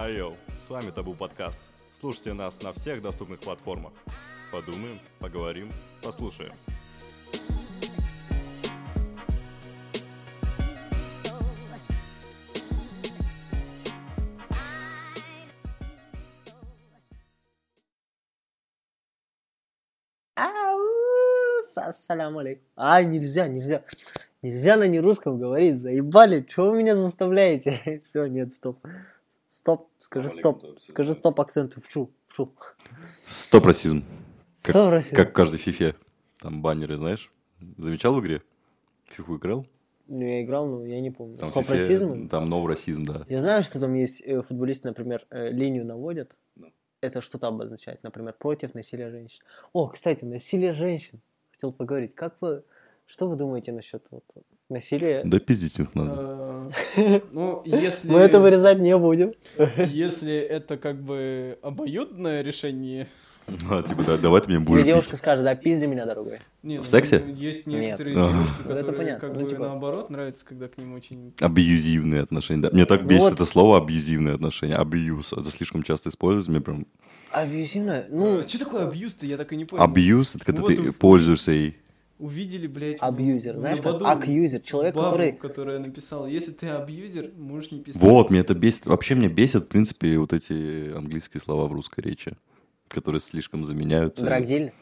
Айо, с вами Табу Подкаст. Слушайте нас на всех доступных платформах. Подумаем, поговорим, послушаем. Ассаляму алейкум. А, нельзя, нельзя. Нельзя на нерусском говорить, заебали. Чего вы меня заставляете? Все, нет, стоп. Стоп, скажи стоп. Скажи стоп акценту. Вчу, вчу. Стоп расизм. Как, Стоп, расизм. как в каждой фифе. Там баннеры, знаешь? Замечал в игре? Фифу играл? Ну, я играл, но я не помню. Там фифе- расизм? Там новый расизм, да. Я знаю, что там есть э, футболисты, например, э, линию наводят. Да. Это что-то обозначает, например, против насилия женщин. О, кстати, насилие женщин. Хотел поговорить. Как вы, что вы думаете насчет вот, насилия? Да пиздить их надо. Э, Ну, если... Мы это вырезать не будем. Если это как бы обоюдное решение... А, типа, да, давай ты меня Мне будешь девушка скажет, да пизди меня, дорогой. Не, В ну, сексе? Есть Нет. некоторые девушки, Ну, это которые понятно, как ну, бы типа- наоборот нравится, когда к ним очень... Абьюзивные отношения, да. Мне так Ну бесит вот. это слово абьюзивные отношения. Абьюз. Это слишком часто используется. Мне прям... Абьюзивно? Ну, Что такое абьюз-то? Я так и не понял. Абьюз, это когда Вот ты пользуешься ей. Увидели, блядь... абьюзер. в Знаешь, как акьюзер. Человек, бабу, который... которая написала, если ты абьюзер, можешь не писать. Вот, меня это бесит. Вообще меня бесит, в принципе, вот эти английские слова в русской речи, которые слишком заменяются. Драгдиль.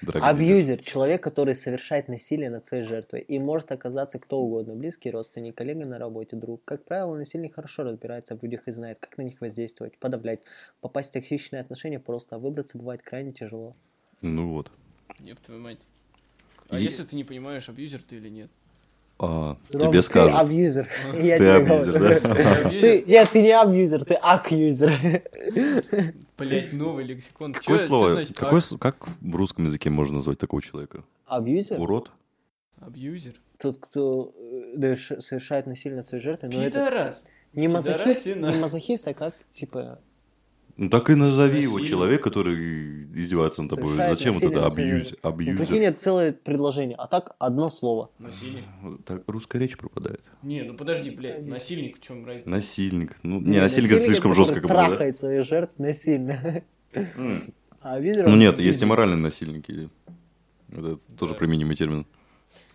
Драгдиль. Абьюзер. Человек, который совершает насилие над своей жертвой. И может оказаться кто угодно. Близкий родственник, коллега на работе, друг. Как правило, насильник хорошо разбирается в людях и знает, как на них воздействовать, подавлять. Попасть в токсичные отношения просто, а выбраться бывает крайне тяжело. Ну вот. Еб твою мать. А И- если ты не понимаешь, абьюзер ты или нет? А, Ром, тебе Ты скажут. абьюзер. Я Ты абьюзер, говорю. да? Ты, нет, ты не абьюзер, ты accuser. Блять, новый лексикон. Какое чё слово? значит какое ак- как в русском языке можно назвать такого человека? Абьюзер? Урод? Абьюзер? Тот, кто э, совершает насилие над своей жертвой, но это Пидорас. не мазохист, не мазохист, а как, типа, Ну так и назови его Насильник. человек, который издевается над тобой. Совершает Зачем вот насилие это над своей абьюз, жертвой. ну, прикинь, это целое предложение, а так одно слово. Насильник. Так русская речь пропадает. Не, ну подожди, блядь, насильник в чем разница? Насильник. Ну, не, Не, насильник это слишком который жестко как будто, да? трахает своих жертв насильно. М. А абьюзер... Ну нет, есть и моральные насильники. Это тоже Да. применимый термин.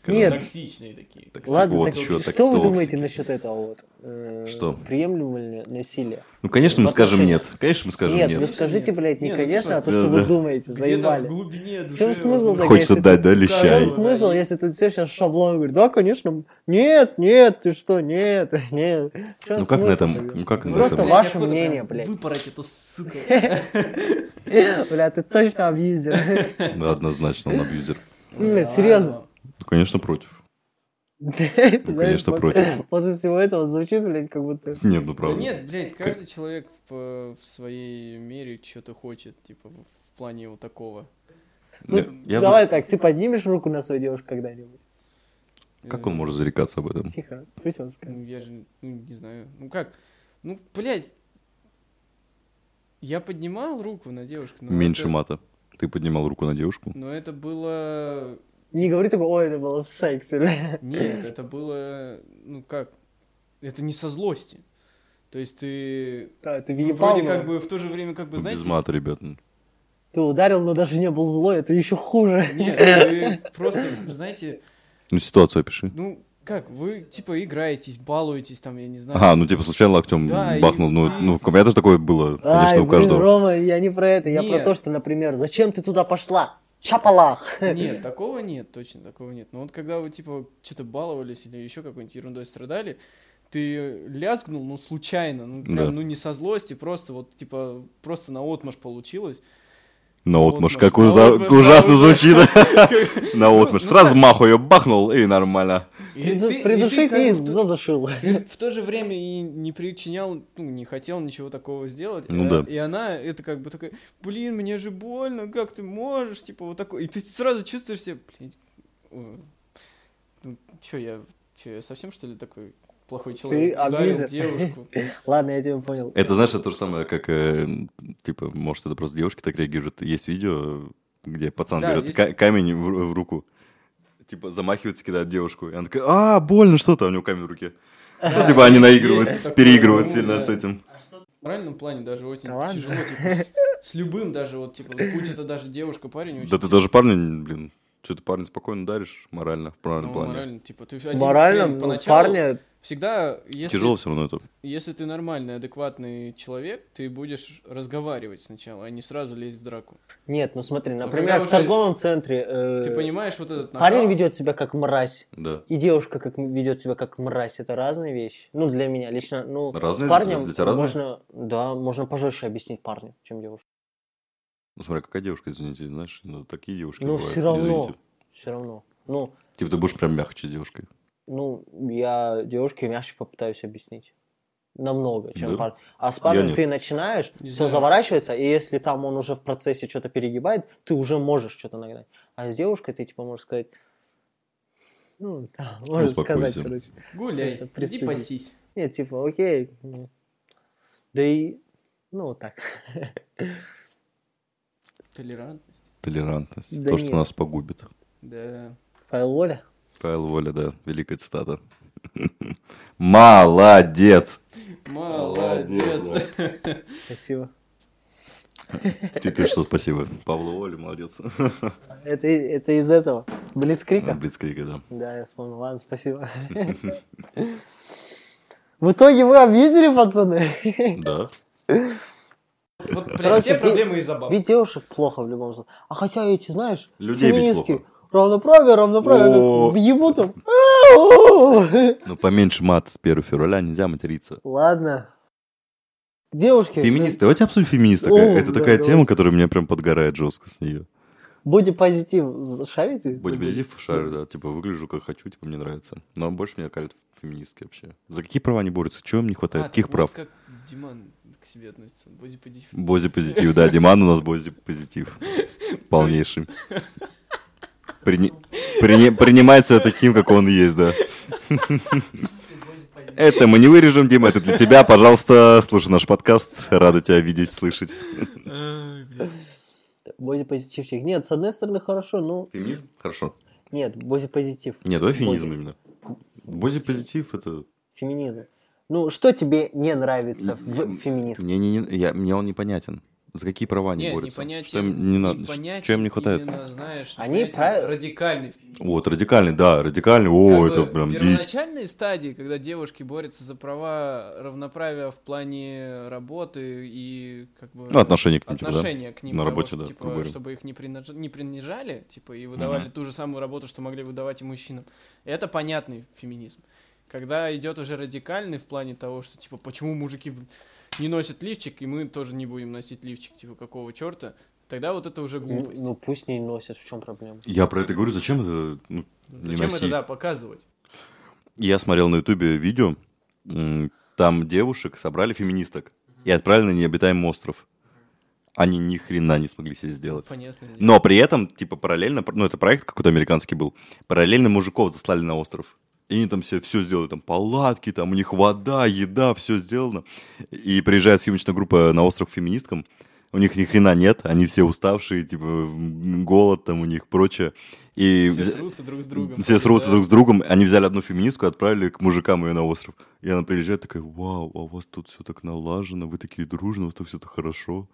Нет. Токсичные такие. Ладно, Вот так чё, так что вы токсики. думаете насчет этого вот? э, Что? Приемлемо ли насилие? Ну, конечно, мы В скажем нет. Конечно, мы скажем Нет, нет. вы скажите, Нет. блядь, не Не, ну, конечно, типа, а то, Да, что вы да. думаете, Где-то в заебали. глубине души. чем смысл возможно, Хочется если дать, да, В чем лещай. смысл, если тут все сейчас шаблон говорит, да, конечно, нет, нет, ты что, нет, нет. В Ну как на этом, ну как на Просто этом? ваше охота прям мнение, блядь. Выпороть эту сука. Бля, ты точно абьюзер. Да, однозначно он абьюзер. Серьезно. Ну, конечно, против. Знаешь, конечно, против. После всего этого звучит, блядь, как будто... Нет, ну Да правда. нет, блядь, каждый человек в, в своей мере что-то хочет, типа, в, плане вот такого. Ну, давай так, ты поднимешь руку на свою девушку когда-нибудь? Как он может зарекаться об этом? Тихо, пусть он скажет. Ну, я же, ну, не знаю. Ну, как? Ну, блядь. Я поднимал руку на девушку, но Меньше это, мата. Ты поднимал руку на девушку? Но это было... Не говори такого, ой, это было в сексе. Нет, это было... Ну, как? Это не со злости. То есть ты... Да, ты въебал, Вроде но как бы в то же время, как бы, Без знаете... мата, ребят. ну. Ты ударил, но даже не был злой, это еще хуже. Нет, вы просто, знаете, Ну, ситуацию опиши. ну, как, вы, типа, играетесь, балуетесь, там, я не знаю. Ага, ну типа случайно локтем Да, и бахнул. Ну, ты- ну, у меня тоже такое было, конечно, Ай, у блин, каждого. Рома, я не про это, я про Нет. то, что, например, зачем ты туда пошла? Чапалах. Нет, такого нет, точно такого нет. Но вот когда вы, типа, что-то баловались или еще какой-нибудь ерундой страдали, ты лязгнул, ну, случайно, ну, прям, Да. ну, не со злости, просто вот, типа, просто на отмаш получилось. На отмаш, Наотмашь. как ужа- Наотмашь, ужасно да, звучит. На отмашь. Ну, Сразу так. маху ее бахнул, и нормально. Придушить и в то- задушил. в то же время и не причинял, ну, не хотел ничего такого сделать. Ну и, да. И она, это как бы такая, блин, мне же больно, как ты можешь, типа, вот такой. И ты сразу чувствуешь себя, блин, ну, чё я, чё я совсем, что ли, такой плохой человек? Ударил абьюзер. девушку. Ладно, я тебя понял. Это, знаешь, это то же самое, как, э, типа, может, это просто девушки так реагируют. Есть видео, где пацан Да, берет есть. камень в, в руку, типа, замахивается, кидает девушку, и она такая, а, больно, что-то, а у него камень в руке. Ну, типа, они наигрывают, переигрывают ну, сильно с этим. В моральном плане даже очень тяжело, типа, с, любым даже, вот, типа, будь это даже девушка, парень, Да ты даже парня, блин, что ты парня спокойно даришь морально, в правильном Ну, плане. морально, типа, ты один Морально, хрен ну, поначалу парня, всегда, если, Тяжело все равно это. если ты нормальный, адекватный человек, ты будешь разговаривать сначала, а не сразу лезть в драку. нет, ну смотри, когда например, в уже- торговом центре э, Ты понимаешь вот этот парень накал? ведет себя как мразь, Да. и девушка как ведет себя как мразь, это разные вещи. Ну, для меня лично, ну, Разные с для парнем тебя? Для тебя разные? можно, да, можно пожестче объяснить парню, чем девушка. Ну смотри, какая девушка, извините, знаешь, ну, такие девушки Ну, бывают, все равно, извините. все равно. Ну, Типа ты будешь прям мягче с девушкой. ну, я девушке мягче попытаюсь объяснить. Намного, чем Да? парень. А с парнем ты начинаешь, Не все знаю. заворачивается, и если там он уже в процессе что-то перегибает, ты уже можешь что-то нагнать. А с девушкой ты типа можешь сказать, ну, да, можешь сказать, короче. Гуляй, иди пасись. Нет, типа, окей. ну. Да и, ну, вот так. Толерантность. Толерантность. Да То, что нет. нас погубит. Да. Павел Воля? Павел Воля, да, великая цитата. Молодец! Молодец. Спасибо. Ты, ты что, спасибо. Павлу Воле, молодец. Это, это из этого. Блицкрика? Блицкрига, да. Да, я вспомнил. Ладно, спасибо. В итоге вы абьюзили, пацаны? Да. Вот прям Короче, все проблемы из забав. Ведь девушек плохо в любом случае. А хотя эти, знаешь, Людей феминистки, равноправие, равноправие, въебут там. Ну, поменьше мат с 1 февраля, нельзя материться. Ладно. Девушки, Феминисты, давайте обсудим феминисток. Это да, такая тема, которая меня прям подгорает жестко с нее. бодипозитив шарите? Бодипозитив шарю, да. Типа, выгляжу как хочу, типа, мне нравится. Но больше меня калят феминистки вообще. За какие права они борются? Чего им не хватает? А, Каких прав? как Диман к себе относится. Бодипозитив. Бози-позитив, да. Диман у нас бози-позитив. Полнейший. Прини- Принимается таким, как он есть, да. Это мы не вырежем, Дима, это для тебя, пожалуйста, слушай наш подкаст, рада тебя видеть, слышать. Бодипозитивчик. Нет, с одной стороны хорошо, ну, Феминизм? Хорошо. нет, бодипозитив. Нет, давай феминизм Бози. именно. Бози-позитив это... Феминизм. Ну, что тебе не нравится в феминизме? Не, не, не, я, мне он непонятен. За какие права они Не, борются? непонятен. Что им не надо? непонятен Что им не хватает? Именно, знаешь, Они прав- радикальный. Вот, радикальный, да, радикальный, о, Как это бы прям первоначальной стадии, когда девушки борются за права равноправия в плане работы и как бы Ну, отношение к ним, типа, да? отношения к ним На того, работе, да, типа, чтобы их не, принаж- не принижали, типа, и выдавали Мгм. ту же самую работу, что могли выдавать и мужчинам. Это понятный феминизм. Когда идет уже радикальный в плане того, что типа почему мужики не носят лифчик, и мы тоже не будем носить лифчик, типа какого черта, тогда вот это уже Ну, глупость. ну, пусть не носят, в чем проблема? Я про это говорю, зачем это ну, не Зачем носи? это да показывать? Я смотрел на ютубе видео, там девушек собрали феминисток и отправили на необитаемый остров. Они ни хрена не смогли себе сделать. Понятно. Но при этом, типа, параллельно, ну, это проект какой-то американский был, параллельно мужиков заслали на остров. И они там все, все сделали, там палатки, там у них вода, еда, все сделано. И приезжает съемочная группа на остров феминисткам, у них ни хрена нет, они все уставшие, типа, голод там у них, прочее. И Все взя- срутся друг с другом. все срутся Да. друг с другом, они взяли одну феминистку отправили к мужикам ее на остров. И она приезжает такая, вау, а у вас тут все так налажено, вы такие дружные, у вас так все так хорошо.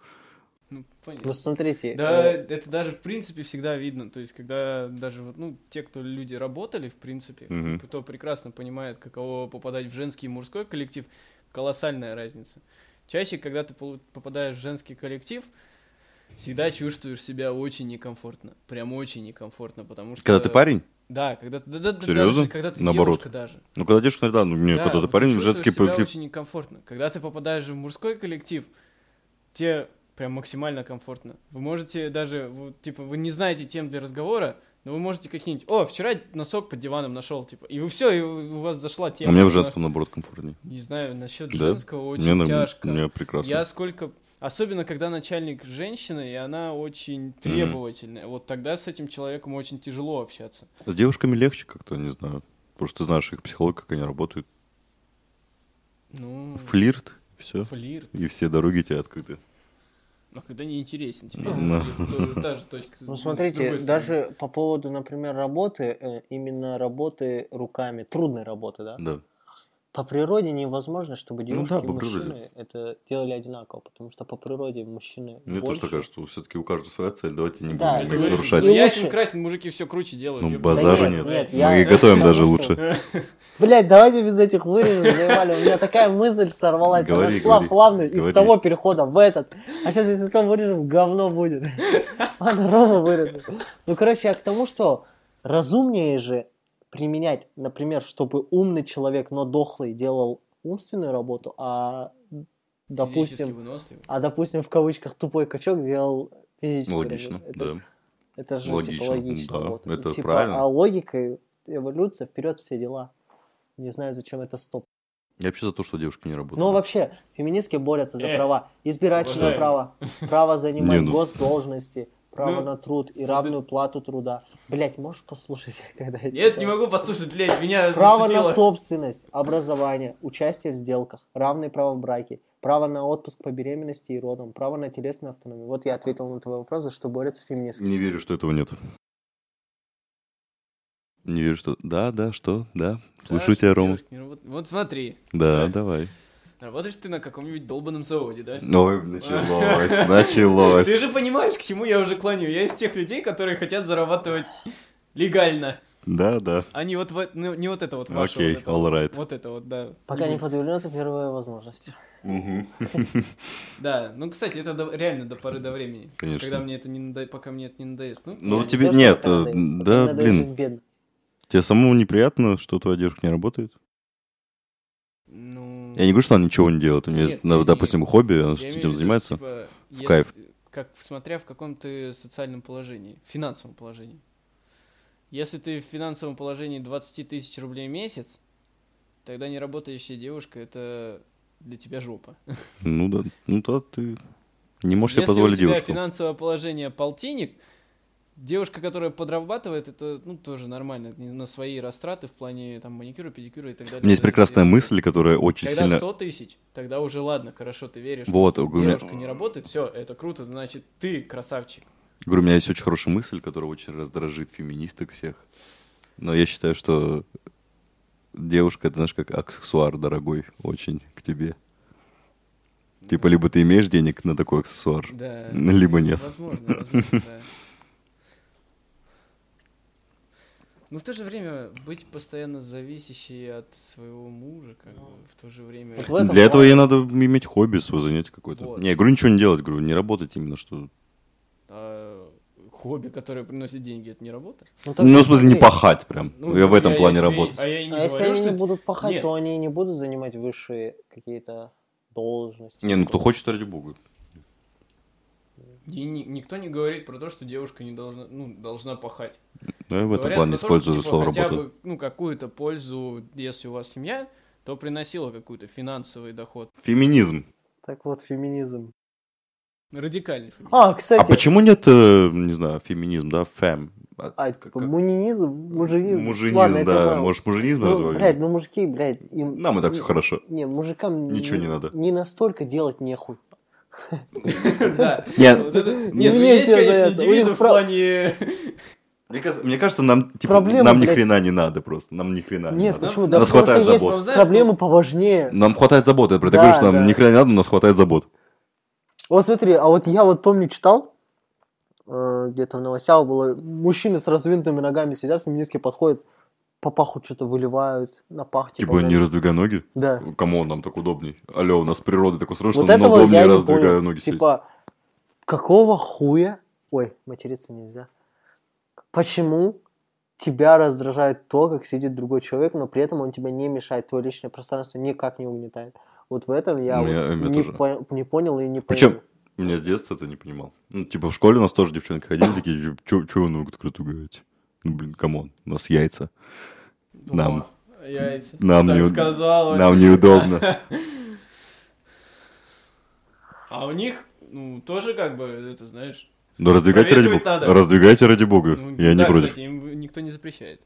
Ну, понятно. Ну, смотрите. Да, э, это даже в принципе всегда видно. То есть, когда даже вот, ну, те, кто люди работали, в принципе, Мгм. кто прекрасно понимает, каково попадать в женский и мужской коллектив, колоссальная разница. Чаще, когда ты попадаешь в женский коллектив, всегда чувствуешь себя очень некомфортно. Прям очень некомфортно, потому что... Когда ты парень? Да, когда, да, да, да, Серьезно? даже когда ты Наоборот. девушка даже. Ну, когда девушка, да, ну, не, Да, когда ты парень, чувствуешь женский коллектив. очень некомфортно. Когда ты попадаешь в мужской коллектив, тебе прям максимально комфортно. Вы можете даже, вот, типа, вы не знаете тем для разговора, но вы можете какие-нибудь, о, вчера носок под диваном нашел, типа, и вы все, и у вас зашла тема. А мне в женском, наоборот, комфортнее. Не знаю, насчет Да? женского очень Мне, тяжко. мне прекрасно. Я сколько... Особенно, когда начальник женщина, и она очень требовательная. Вот тогда с этим человеком очень тяжело общаться. С девушками легче как-то, не знаю. Потому что ты знаешь их психологию, как они работают. Ну, Флирт, все. флирт. И все дороги тебе открыты. А когда не интересен тебе, Ну. флирт, то та же точка. Ну, смотрите, даже по поводу, например, работы, э, именно работы руками, трудной работы, да? Да. По природе невозможно, чтобы Ну девушки да, и по природе. мужчины это делали одинаково, потому что по природе мужчины Мне больше. тоже кажется, что все-таки у каждого своя цель. Давайте не Да, будем говоришь, нарушать. и- Ясен красен, мужики все круче делают. Ну, базара Да нет. нет, нет, я- Мы и готовим даже лучше. Блять, давайте без этих вырезов, заебали. У меня такая мысль сорвалась. Говори, Она шла говори, плавно из говори. того перехода в этот. А сейчас, если то вырежем, говно будет. Ладно, ровно вырежем. Ну, короче, я к тому, что разумнее же применять, например, чтобы умный человек, но дохлый, делал умственную работу, а допустим, а допустим в кавычках тупой качок делал физическую Логично, работу. Это- да. Это же Логично, типа логично. да, вот. И, это типа, правильно. А логикой эволюция вперед все дела. Не знаю, зачем это стоп. Я вообще за то, что девушки не работают. Но вообще, феминистки борются за Э, права. Избирательное право, право занимать ну- госдолжности, право Ну, на труд и равную плату труда. Блять, можешь послушать, когда я Нет, не могу послушать, блядь, меня Право на зацепило. собственность, образование, участие в сделках, равные права в браке, право на отпуск по беременности и родам, право на телесную автономию. Вот я ответил на твой вопрос, за что борются феминистки. Не верю, что этого нет. Не верю, что... Да, да, что? Да. Слушаю Да, тебя, Рома. не работают. Вот смотри, Да, Да. давай. Работаешь ты на каком-нибудь долбанном заводе, да? Ой, началось, началось. Ты же понимаешь, к чему я уже клоню. Я из тех людей, которые хотят зарабатывать легально. Да, да. А не вот, во- ну, не вот это вот ваше. Окей, вот это all вот. right. Вот это вот, да. Пока не подвернется первая возможность. Да, ну, кстати, это реально до поры до времени. Конечно. Когда мне это не надо... Пока мне это не надоест. Ну, Ну, тебе... Нет, э, надоест, да, блин. Тебе самому неприятно, что твоя девушка не работает? ну... Я не говорю, что она ничего не делает. У нее Нет, есть, ну, не- допустим, хобби, она Я в этим занимается. типа, если- кайф. Как смотря в каком ты социальном положении, финансовом положении. Если ты в финансовом положении 20 тысяч рублей в месяц, тогда неработающая девушка это для тебя жопа. Ну да, ну да, ты не можешь себе Если позволить у тебя девушку. финансовое положение полтинник, девушка, которая подрабатывает, это ну тоже нормально, на свои растраты в плане там маникюра, педикюра и так далее. У меня есть прекрасная мысль, которая очень Когда сильно... 100 тысяч, тогда уже ладно, хорошо, ты веришь, Вот, что меня- девушка не работает, все, это круто, значит, ты красавчик. Говорю, у меня есть очень хорошая мысль, которая очень раздражит феминисток всех. Но я считаю, что девушка, это знаешь, как аксессуар дорогой очень к тебе. Типа, либо ты имеешь денег на такой аксессуар, Да. либо нет. Возможно, возможно, да. Но в то же время быть постоянно зависящей от своего мужа, как бы, в то же время... Вот этом Для этого ей надо иметь хобби, свое занятие какое-то. Вот. Не, я говорю, ничего не делать, говорю, не работать именно, что... а, хобби, которое приносит деньги, это не работа? Ну, так Ну, в смысле, не пахать прям. Ну, я в этом я- плане я тебе- работать. А я не А если говорю, они что... не будут пахать, Нет. то они не будут занимать высшие какие-то должности. Не, ну кто хочет, ради бога. И ни- никто не говорит про то, что девушка не должна, ну, должна пахать. Ну, Я в этом плане использую типа, слово хотя работа. бы, ну, какую-то пользу, если у вас семья, то приносила какой-то финансовый доход. Феминизм. Так вот, феминизм. Радикальный феминизм. А, кстати, А почему нет, э, не знаю, феминизм, да, фэм? А, а, как- типа, как- мунинизм, мужинизм. Мужинизм, Ладно, это да. ладно. Может, мужинизм Ну, назвали? блядь, ну мужики, блядь, им... Нам и так все не- хорошо. Не, мужикам Ничего не надо. Не настолько делать нехуй. Да. Нет. Ну есть, конечно, индивиды в плане... Мне кажется, мне кажется, нам, типа, Проблема, нам ни хрена не надо просто. Нам ни хрена не Нет, надо. почему? Нас Да потому хватает что есть забот. Ну, знаешь, проблемы поважнее. Нам хватает забот. Я про это Да, говорю, что нам да. ни хрена не надо, но нас хватает забот. Вот смотри, а вот я вот помню читал, э, где-то в новостях было, мужчины с раздвинутыми ногами сидят, феминистки подходят, по паху что-то выливают, на пах, типа. Типа, не раздвигай ноги. Да. Кому нам так удобней? Алло, у нас природа так устроена, Вот что нам удобнее раздвигая понял. ноги сидеть. Типа, какого хуя... Ой, материться нельзя. Почему тебя раздражает то, как сидит другой человек, но при этом он тебя не мешает, твое личное пространство никак не угнетает. Вот в этом я, Ну, вот я- не, по- не понял и не Причем, понял. меня с детства это не понимал. Ну, типа, в школе у нас тоже девчонки ходили, такие, что вы ногу так раздвигаете? Ну, блин, come on, у нас яйца. Нам. О, Яйца. Нам так не сказала. Нам неудобно. А у них, ну, тоже как бы, это знаешь... Но раздвигайте ради бога. надо. Раздвигайте ради бога. ну, Я не да, против. кстати, им никто не запрещает.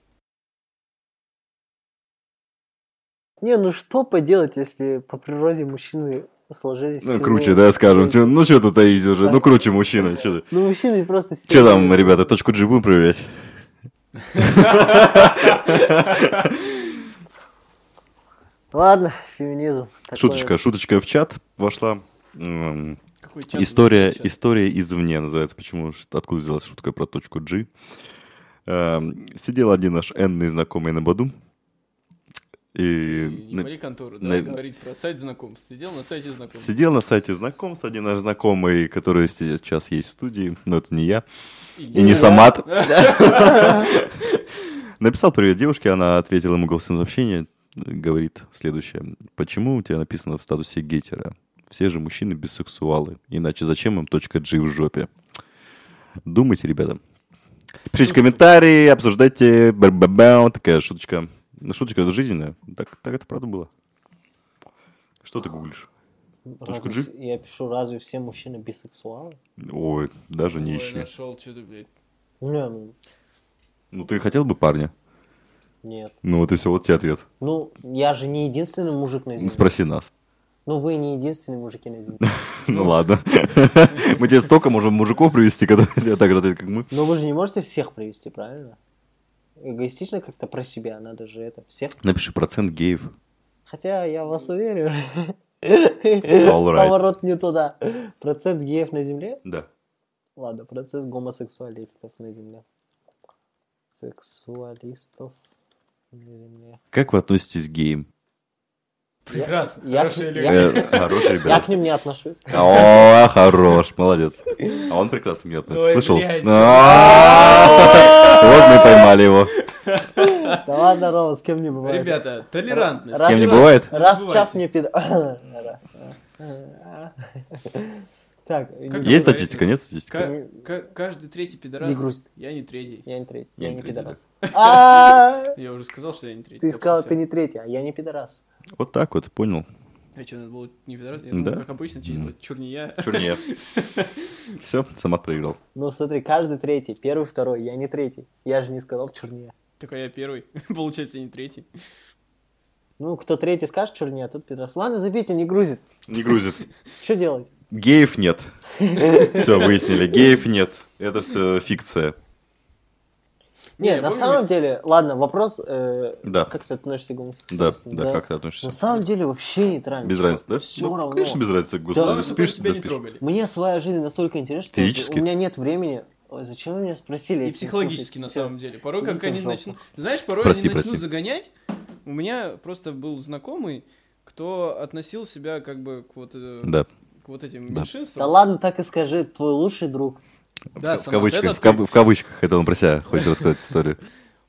Не, ну что поделать, если по природе мужчины сложились Ну, сильнее. круче, да, скажем. Чё- Ну, что тут таить уже? Ну, круче мужчина. Что Ну, мужчины просто Че там, ребята, точку G будем проверять? Ладно, феминизм. такое- Шуточка, шуточка в чат вошла. Какой чат История, история извне называется. Почему? Откуда взялась шутка про точку G? Эм, Сидел один наш энный знакомый на Баду. И Ты не на- контору, на- давай говорить про сайт знакомств. Сидел на сайте знакомств. сидел на сайте знакомств один наш знакомый, который сейчас есть в студии, но это не я. И не. Самат. Написал привет девушке, она ответила ему голосовым сообщение, говорит следующее. Почему у тебя написано в статусе гетера? Все же мужчины бисексуалы, иначе зачем им точка G в жопе? Думайте, ребята. Пишите комментарии, обсуждайте. Ба-ба-ба. Такая шуточка. Ну, шуточка это жизненная. Так, так это правда было. Что ты гуглишь? Точку Разве G? Я пишу, разве все мужчины бисексуалы? Ой, даже не Ой, ищи. нашел что-то, блядь. Не, ну, Ну, ты хотел бы парня? нет. Ну, вот и все, вот тебе ответ. Ну, я же не единственный мужик на земле. Спроси нас. Ну, вы не единственные мужики на земле. Ну ладно. Мы тебе столько можем мужиков привести, которые тебя так же ответят, как мы. Но вы же не можете всех привести, правильно? Эгоистично как-то про себя, надо же это всех. Напиши процент геев. Хотя я в вас уверен. right. Поворот не туда. Процент геев на земле? Да. Ладно, процесс гомосексуалистов на земле. Сексуалистов на земле. Как вы относитесь к геям? Прекрасно, я- хорошие я- люди. Э, Я к ним не отношусь. О, хорош, молодец. А он прекрасно меня относится. Слышал? А, Вот мы поймали его. Да ладно, Рома, с кем не бывает. Ребята, толерантность. Раз- С кем не бывает? Раз в час мне пид... Раз. Так, не- Есть статистика, нет статистики? Ка- ка- Каждый третий пидорас. Не грусть. Я не третий. я не третий, Я я не не пидорас. А, Я уже сказал, что я не третий. Ты сказал, что ты не третий, а я не пидорас. Вот так вот, понял. А что, надо было не пидорас? Я думал, как обычно, типа, чурния. Чурнее. Все, Самат проиграл. Ну смотри, каждый третий, первый, второй, я не третий. Я же не сказал чернее. Я первый. Получается, я не третий. Ну, кто третий скажет чернее, а тот пидорас. Ладно, забейте, не грузит. Не грузит. Что делать? Геев нет. Все, выяснили. Геев нет. Это все фикция. Не, я на самом деле, ладно, вопрос, э, Да. как ты относишься к Да, гомосексуалистам? да, как ты относишься? На самом деле вообще не нравится. Без разницы, да? Все Ну, равно. Конечно, без разницы, Да. господи. Чтобы Спишь, тебя да не спишь. трогали. Мне своя жизнь настолько интересна, что у меня нет времени. Ой, зачем вы меня спросили? И психологически, на? Всё. самом деле. Порой, как они начнут... Знаешь, порой Прости, они начнут прости. загонять. У меня просто был знакомый, кто относил себя как бы к вот, э, Да. к вот этим Да Да. меньшинствам. ладно, так и скажи, твой лучший друг. Да, в, Самат, кавычках, это в, кав- ты. в кавычках, это он про себя хочет рассказать историю.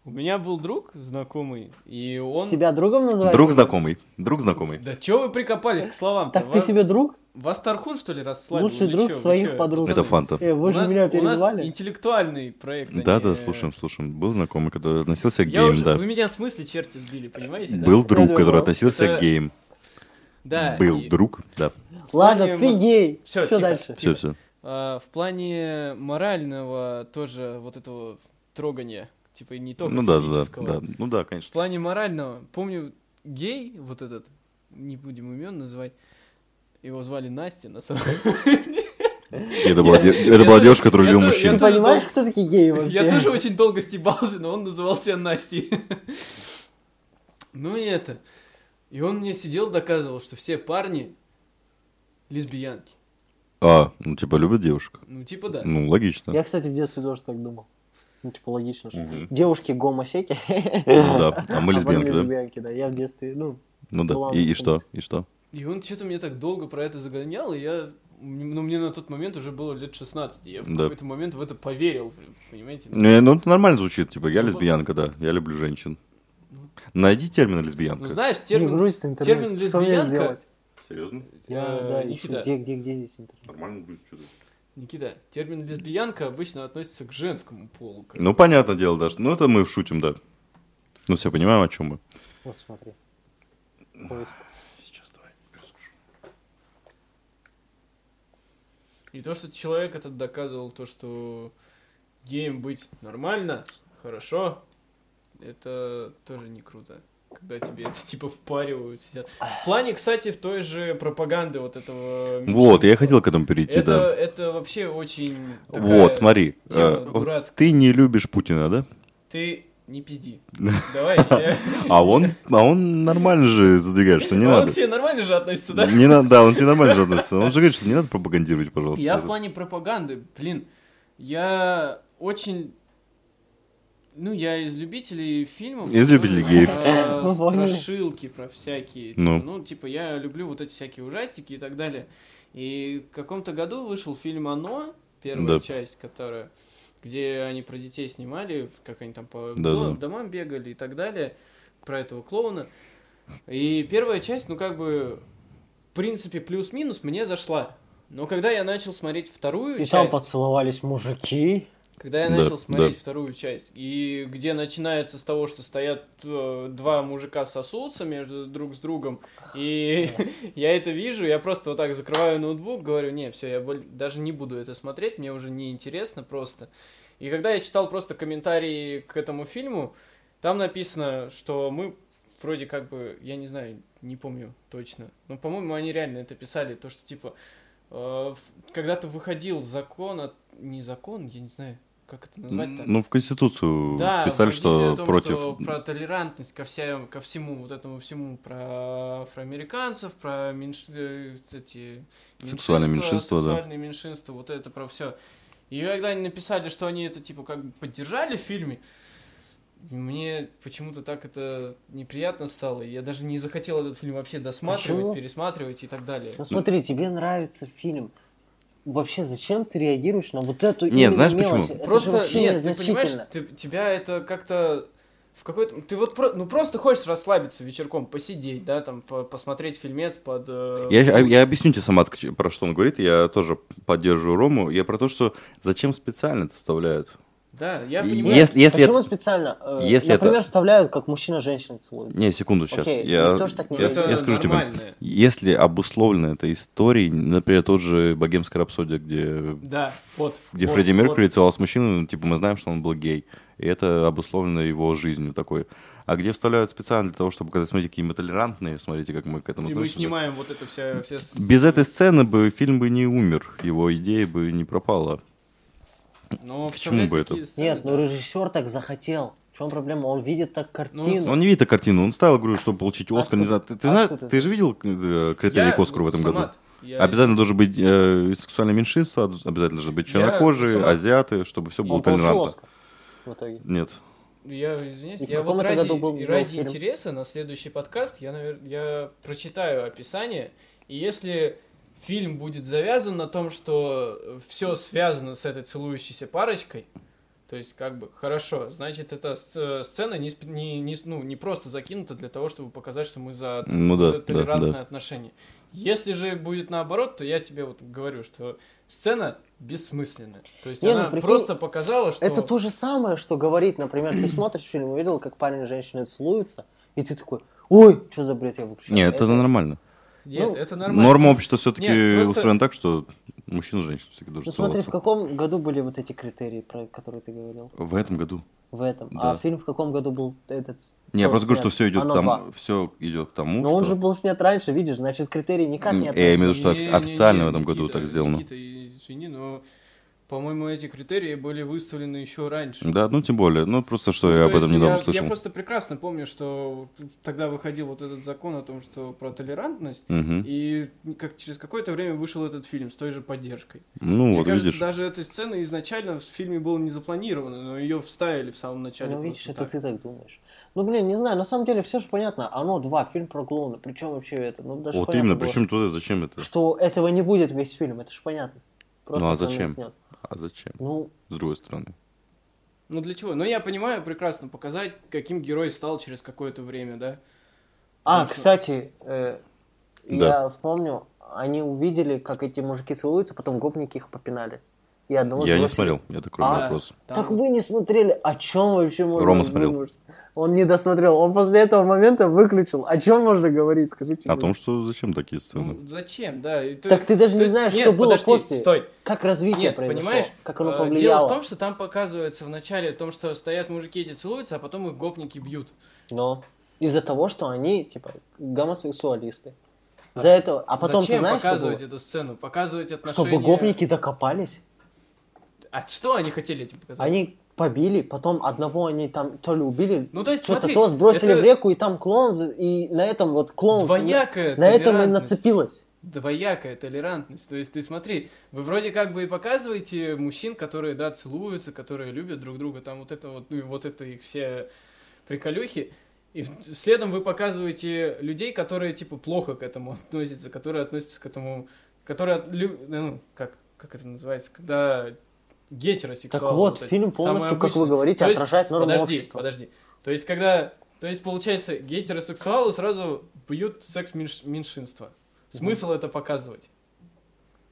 У меня был друг знакомый, и он... Себя другом называешь? Друг знакомый. Друг знакомый. Да чё вы прикопались к словам-то? Так ты Вас- себе друг? Вас Тархун, что ли, расслабил? Лучший или друг чё? Своих подруг. Это фанта. Э, вы у же нас, меня у нас интеллектуальный проект. а Да, не- да, слушаем, слушаем. Был знакомый, который относился к Я геям, уже... да. Вы меня в смысле черти сбили, понимаете? да? Был друг, Я который относился это- к геям. Да. Был и, друг, да. Ладно, ты мо- гей. Всё, Что дальше? Все, все. а, в плане морального тоже вот этого трогания, типа не только Ну да, да, физического. да, да. Ну да, В конечно. плане морального, помню, гей, вот этот, не будем имен называть, его звали Настя, на самом И Это была, де- это я была девушка, которая я любила то- я Ты понимаешь, кто такие геи вообще? Я тоже очень долго стебался, но он назывался Настей. Ну и это. И он мне сидел, доказывал, что все парни лесбиянки. А, ну типа любят девушек. Ну, типа да. Ну, логично. Я, кстати, в детстве тоже так думал. Ну, типа, логично, что Мгм. девушки гомосеки. Ну да, а мы а лесбиянки, парни да? лесбиянки, да. Я в детстве, ну, Ну да. И, и что? И что? И он что-то мне так долго про это загонял, и я... Ну, мне на тот момент уже было лет 16, и я в Да. какой-то момент в это поверил, понимаете? Не, ну это нормально звучит, типа, я Ну, лесбиянка, да, я люблю женщин. Найди термин лесбиянка. Ну, знаешь, не термин... интернет. термин лесбиянка-? Серьезно? Я, Э, да, Никита. Где, где, где здесь интернет? Нормально грузит, что Никита, термин лесбиянка обычно относится к женскому полу. как Ну, понятное дело, даже. Ну, это мы шутим, да. Ну, все понимаем, о чем мы. Вот, смотри. Поиск. Сейчас давай, расскажу. И то, что человек этот доказывал, то, что геем быть нормально, хорошо, это тоже не круто. Когда тебе это типа впаривают. сидят. В плане, кстати, в той же пропаганды вот этого Вот, я хотел к этому перейти, это, да. это вообще очень Вот, смотри. тема э, дурацкая. ты не любишь Путина, да? Ты не пизди. Давай. я- А он, а он нормально же задвигает, что не Он надо. к тебе нормально же относится, да? Не надо, да, он тебе нормально же относится. Он же говорит, что не надо пропагандировать, пожалуйста. Я в плане пропаганды, блин, я очень... Ну, я из любителей фильмов. Из любителей которые геев. Про поняли. страшилки, про всякие. Ну. типа, ну, типа, я люблю вот эти всякие ужастики и так далее. И в каком-то году вышел фильм «Оно», первая Да. часть, которая... Где они про детей снимали, как они там по Да, до- да. домам бегали и так далее, про этого клоуна. И первая часть, ну, как бы, в принципе, плюс-минус мне зашла. Но когда я начал смотреть вторую И часть... там поцеловались мужики. Когда я Да, начал смотреть да. вторую часть, и где начинается с того, что стоят э, два мужика сосутся между друг с другом, и я это вижу, я просто вот так закрываю ноутбук, говорю, не, все, я даже не буду это смотреть, мне уже не интересно просто. И когда я читал просто комментарии к этому фильму, там написано, что мы вроде как бы, я не знаю, не помню точно, но, по-моему, они реально это писали, то, что типа э, когда-то выходил закон, от... не закон, я не знаю, как это назвать-то. Ну, в Конституцию Да, писали, что о том, против... что про толерантность ко, вся, ко всему, вот этому всему, про афроамериканцев, про меньш... э, эти Сексуальные меньшинства, да. сексуальные меньшинства, вот это про все. И когда они написали, что они это типа как бы поддержали в фильме, мне почему-то так это неприятно стало. Я даже не захотел этот фильм вообще досматривать, Почему? пересматривать и так далее. Ну смотри, тебе нравится фильм. Вообще, зачем ты реагируешь на вот эту Не, именно знаешь почему? мелочь? Это же Просто нет, ты понимаешь, ты- тебя это как-то в какой-то, ты вот про- ну просто хочешь расслабиться вечерком, посидеть, да, там по- посмотреть фильмец под. э, Я, под- я объясню тебе сама, про что он говорит. Я тоже поддерживаю Рому. Я про то, что зачем специально это вставляют. Да, я понимаю. Если, если Почему это... специально? Э, если Например, это- вставляют, как мужчина женщина целуется. Не, секунду, сейчас. Окей, я, никто так не я, я скажу тебе. Если обусловлено это историей, например, тот же «Богемская рапсодия», где, Да, вот. где вот, Фредди вот. Меркьюри целовался с мужчиной, ну, типа мы знаем, что он был гей. И это обусловлено его жизнью такой. А где вставляют специально для того, чтобы показать, смотрите, какие мы толерантные, смотрите, как мы к этому И мы относимся. снимаем вот это вся, все. с- Без этой сцены бы фильм бы не умер, его идея бы не пропала. Но Почему вставлять бы это? Нет, ну режиссер так захотел. В чем проблема? Он видит так картину. Он не видит эту картину, он ставил, говорю, чтобы получить Оскар, не знаю. Ты, ты знаешь, Откуда? ты же видел э, критерии Я- к Оскару в этом году? Я- Обязательно должен быть э, сексуальное меньшинство, обязательно должны быть чернокожие, азиаты, чтобы все было толерантно. Оскар в итоге. Нет. Я извиняюсь, И в я вот ради, был ради фильм? интереса на следующий подкаст я, навер- я прочитаю описание, и если фильм будет завязан на том, что все связано с этой целующейся парочкой, то есть как бы хорошо, значит эта сц- сцена не, не, не, ну, не просто закинута для того, чтобы показать, что мы за Ну да, т- да, да. отношения. Если же будет наоборот, то я тебе вот говорю, что сцена бессмысленная. То есть Не, ну, она прикинь, просто показала, что... Это то же самое, что говорить, например, ты смотришь фильм, увидел, как парень и женщина целуются, и ты такой, ой, что за бред я выключил. Нет, это нормально. Нет, ну, это нормально. Норма общества все-таки Нет, просто- устроена так, что мужчина и женщина все-таки должны Ну смотри, в каком году были вот эти критерии, про которые ты говорил? В этом году. В этом. Да. А фильм в каком году был этот? Не, я просто говорю, что все идет к Оно тому, два. все идет к тому, Но он что... же был снят раньше, видишь, значит, критерии никак не М, я имею в относятся. виду, что офи- официально в этом году так сделано. Никита, извини, но, по-моему, эти критерии были выставлены еще раньше. Да, ну тем более. Ну просто что Ну, я об этом есть недавно я, слышал. Я просто прекрасно помню, что тогда выходил вот этот закон о том, что про толерантность, Мгм. и как через какое-то время вышел этот фильм с той же поддержкой. Ну Мне вот, кажется, видишь. даже эта сцена изначально в фильме была не запланирована, но ее вставили в самом начале. Ну, видишь, просто это ты так думаешь. Ну, блин, не знаю, на самом деле все же понятно. Оно два, фильм про клоуна. Причем вообще это, ну, даже Вот именно, было, причем туда, зачем это? Что этого не будет весь фильм, это же понятно. Ну, а зачем? намекнет. А зачем? Ну, С другой стороны. Ну для чего? Ну я понимаю прекрасно показать, каким герой стал через какое-то время, да? а, Ну, что? кстати, э, Да. я вспомню, они увидели, как эти мужики целуются, потом гопники их попинали. И одного Я не смотрел, я такой А? вопрос. Там- Так вы не смотрели, о чем вообще можно Рома смотрел. Он не досмотрел, он после этого момента выключил. О чем можно говорить, скажите О мне? том, что зачем такие сцены. Ну, зачем, да? И то- Так ты даже то не есть- знаешь, нет, что было подожди, после. Стой. Как развитие Нет, произошло, понимаешь, как оно э, повлияло. Дело в том, что там показывается в начале о том, что стоят мужики эти целуются, а потом их гопники бьют. Но из-за того, что они, типа, гомосексуалисты. За это, а потом Зачем ты знаешь, что показывать было? эту сцену? Показывать отношения... Чтобы гопники докопались. А что они хотели этим показать? Они побили, потом одного они там то ли убили, Ну, то есть, что-то смотри, то сбросили это в реку, и там клоун, за- и на этом вот клоун... Двоякая На этом и нацепилось. двоякая толерантность. То есть ты смотри, вы вроде как бы и показываете мужчин, которые, да, целуются, которые любят друг друга, там вот это вот, ну и вот это их все приколюхи. И следом вы показываете людей, которые, типа, плохо к этому относятся, которые относятся к этому, которые, ну, как, как это называется, когда гетеросексуалы. Так вот, эти, фильм полностью, как вы говорите, То есть- отражает норму Подожди, общества. подожди. То есть, когда... То есть, получается, гетеросексуалы сразу бьют секс-меньшинство. Смысл это показывать.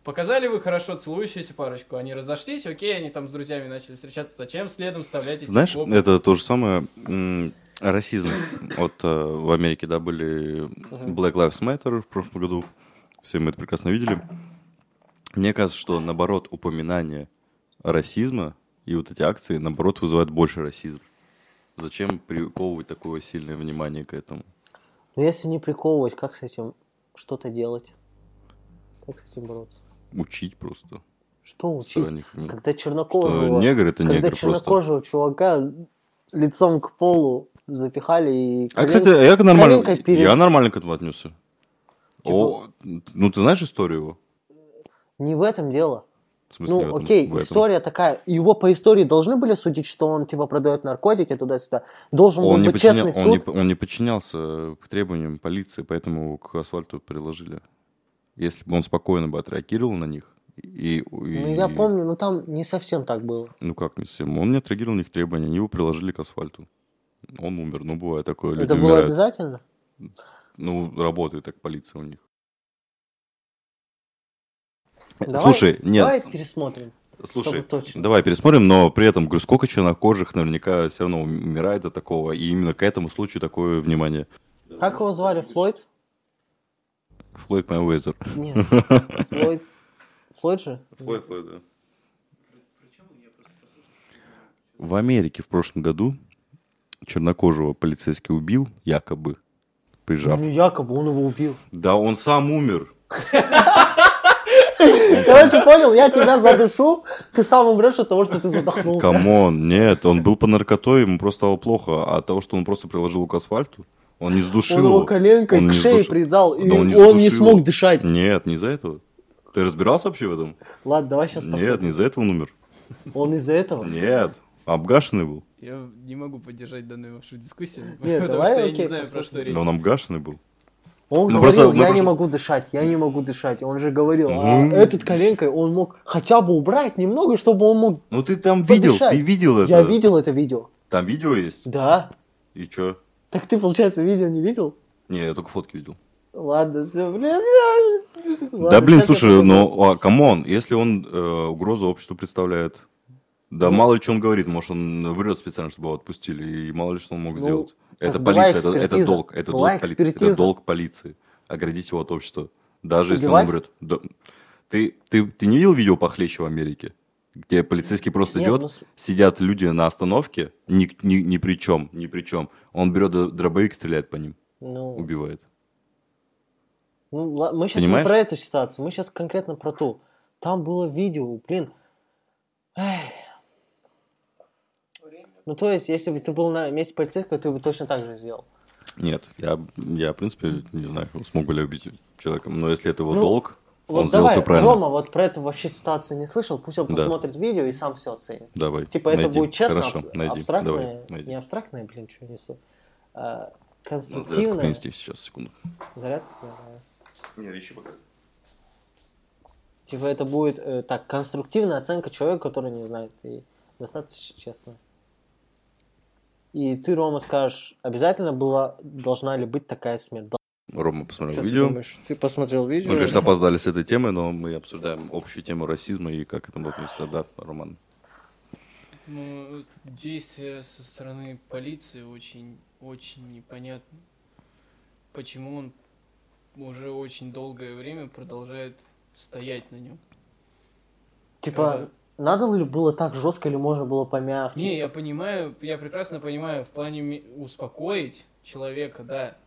Показали вы хорошо целующуюся парочку, они разошлись, окей, они там с друзьями начали встречаться, зачем следом вставлять эти Знаешь, клопы? это то же самое м, расизм. Вот э, в Америке, да, были Black Lives Matter в прошлом году. Все мы это прекрасно видели. Мне кажется, что, наоборот, упоминание расизма и вот эти акции, наоборот, вызывают больше расизм. Зачем приковывать такое сильное внимание к этому? Но если не приковывать, как с этим что-то делать? Как с этим бороться? Учить просто. Что учить? сторонник. Ну, Когда что чернокожего, негр это когда негр просто. чернокожего чувака лицом к полу запихали и... А, колен- кстати, я нормально, перед- я нормально к этому отнесся. Типа- О, ну ты знаешь историю его? Не в этом дело. Смысле, не Ну, этом, окей, история такая. Его по истории должны были судить, что он типа продает наркотики туда-сюда. Должен Он был не, быть подчиня- честный он, не, суд. он не подчинялся к требованиям полиции, поэтому его к асфальту приложили. Если бы он спокойно бы отреагировал на них, и, и- Ну, я помню, но там не совсем так было. Ну как не совсем? Он не отреагировал на их требования, они его приложили к асфальту. Он умер, ну бывает такое, люди Это было умирают. обязательно? Ну, работает так полиция у них. Давай- Слушай, нет, Давай пересмотрим. Слушай, давай пересмотрим, но при этом, говорю, сколько чернокожих наверняка все равно умирает от такого, и именно к этому случаю такое внимание. Как его звали? Флойд? Флойд Мэйвезер. Нет. Флойд. Флойд же? Флойд, Флойд, да. В Америке в прошлом году чернокожего полицейский убил, якобы, прижав. Ну, якобы он его убил. Да он сам умер. Короче, понял, я тебя задушу, ты сам умрешь от того, что ты задохнулся. Come on, нет, он был по наркотой, ему просто стало плохо. А от того, что он просто приложил к асфальту, он не сдушил Он его коленкой Он к не шее задушил. придал, и Да он не не задушил. смог дышать. Нет, не из-за этого. Ты разбирался вообще в этом? Ладно, давай сейчас Нет, посмотрим. не из-за этого он умер. Он из-за этого? Нет, обгашенный был. Я не могу поддержать данную вашу дискуссию, Нет, потому давай, что я окей, не знаю, про посмотрим. что речь. Но он обгашенный был. Он Ну, говорил, просто- я не просто- могу дышать, я не могу дышать. Он же говорил, а Ну. этот коленкой он мог хотя бы убрать немного, чтобы он мог... Ну ты там видел, Подышать. ты видел это. Я видел это видео. Там видео есть? Да. И чё? Так ты, получается, видео не видел? Не, я только фотки видел. Ладно, все, блин. да блин, слушай, ну, а, come on, если он э, угрозу обществу представляет, да Ну. мало ли что он говорит, может он врет специально, чтобы его отпустили, и мало ли что он мог Ну, сделать. Это полиция, это, долг, это Была долг полиции, это долг полиции, оградить его от общества, даже если Убивать? он врет. Да. Ты, ты, ты не видел видео похлеще в Америке? Где полицейский просто Нет, идет, ну, сидят люди на остановке, ни, ни, ни при чем, ни при чем. Он берет дробовик, стреляет по ним, Ну, убивает. ну, мы сейчас Понимаешь? не про эту ситуацию, мы сейчас конкретно про ту. Там было видео, блин. Эх. Ну, то есть, если бы ты был на месте полицейского, ты бы точно так же сделал. Нет, я, я, в принципе, не знаю, смог бы ли убить человека. Но если это его Ну, долг, Вот он сделал давай, все правильно. Рома вот про эту вообще ситуацию не слышал, пусть он Да. посмотрит видео и сам все оценит. Давай. Типа это найди. будет честно, Хорошо, аб- найди. абстрактное, Давай, найди. не абстрактное, блин, что несу, а, Ну, зарядку конструктивное. принести сейчас, секунду. Зарядку? Давай. Не, ищи пока. Типа это будет э, так, конструктивная оценка человека, который не знает, и достаточно честно. И ты, Рома, скажешь, обязательно была, должна ли быть такая смерть? Рома посмотрел Что ты видео. думаешь? Ты посмотрел видео? Мы, конечно, опоздали с этой темой, но мы обсуждаем общую тему расизма и как к этому относится, да, Роман? Ну, действия со стороны полиции очень, очень непонятны. Почему он уже очень долгое время продолжает стоять на нем? Типа, надо ли было так жестко или можно было помягче? Не, я понимаю, я прекрасно понимаю, в плане успокоить человека, да,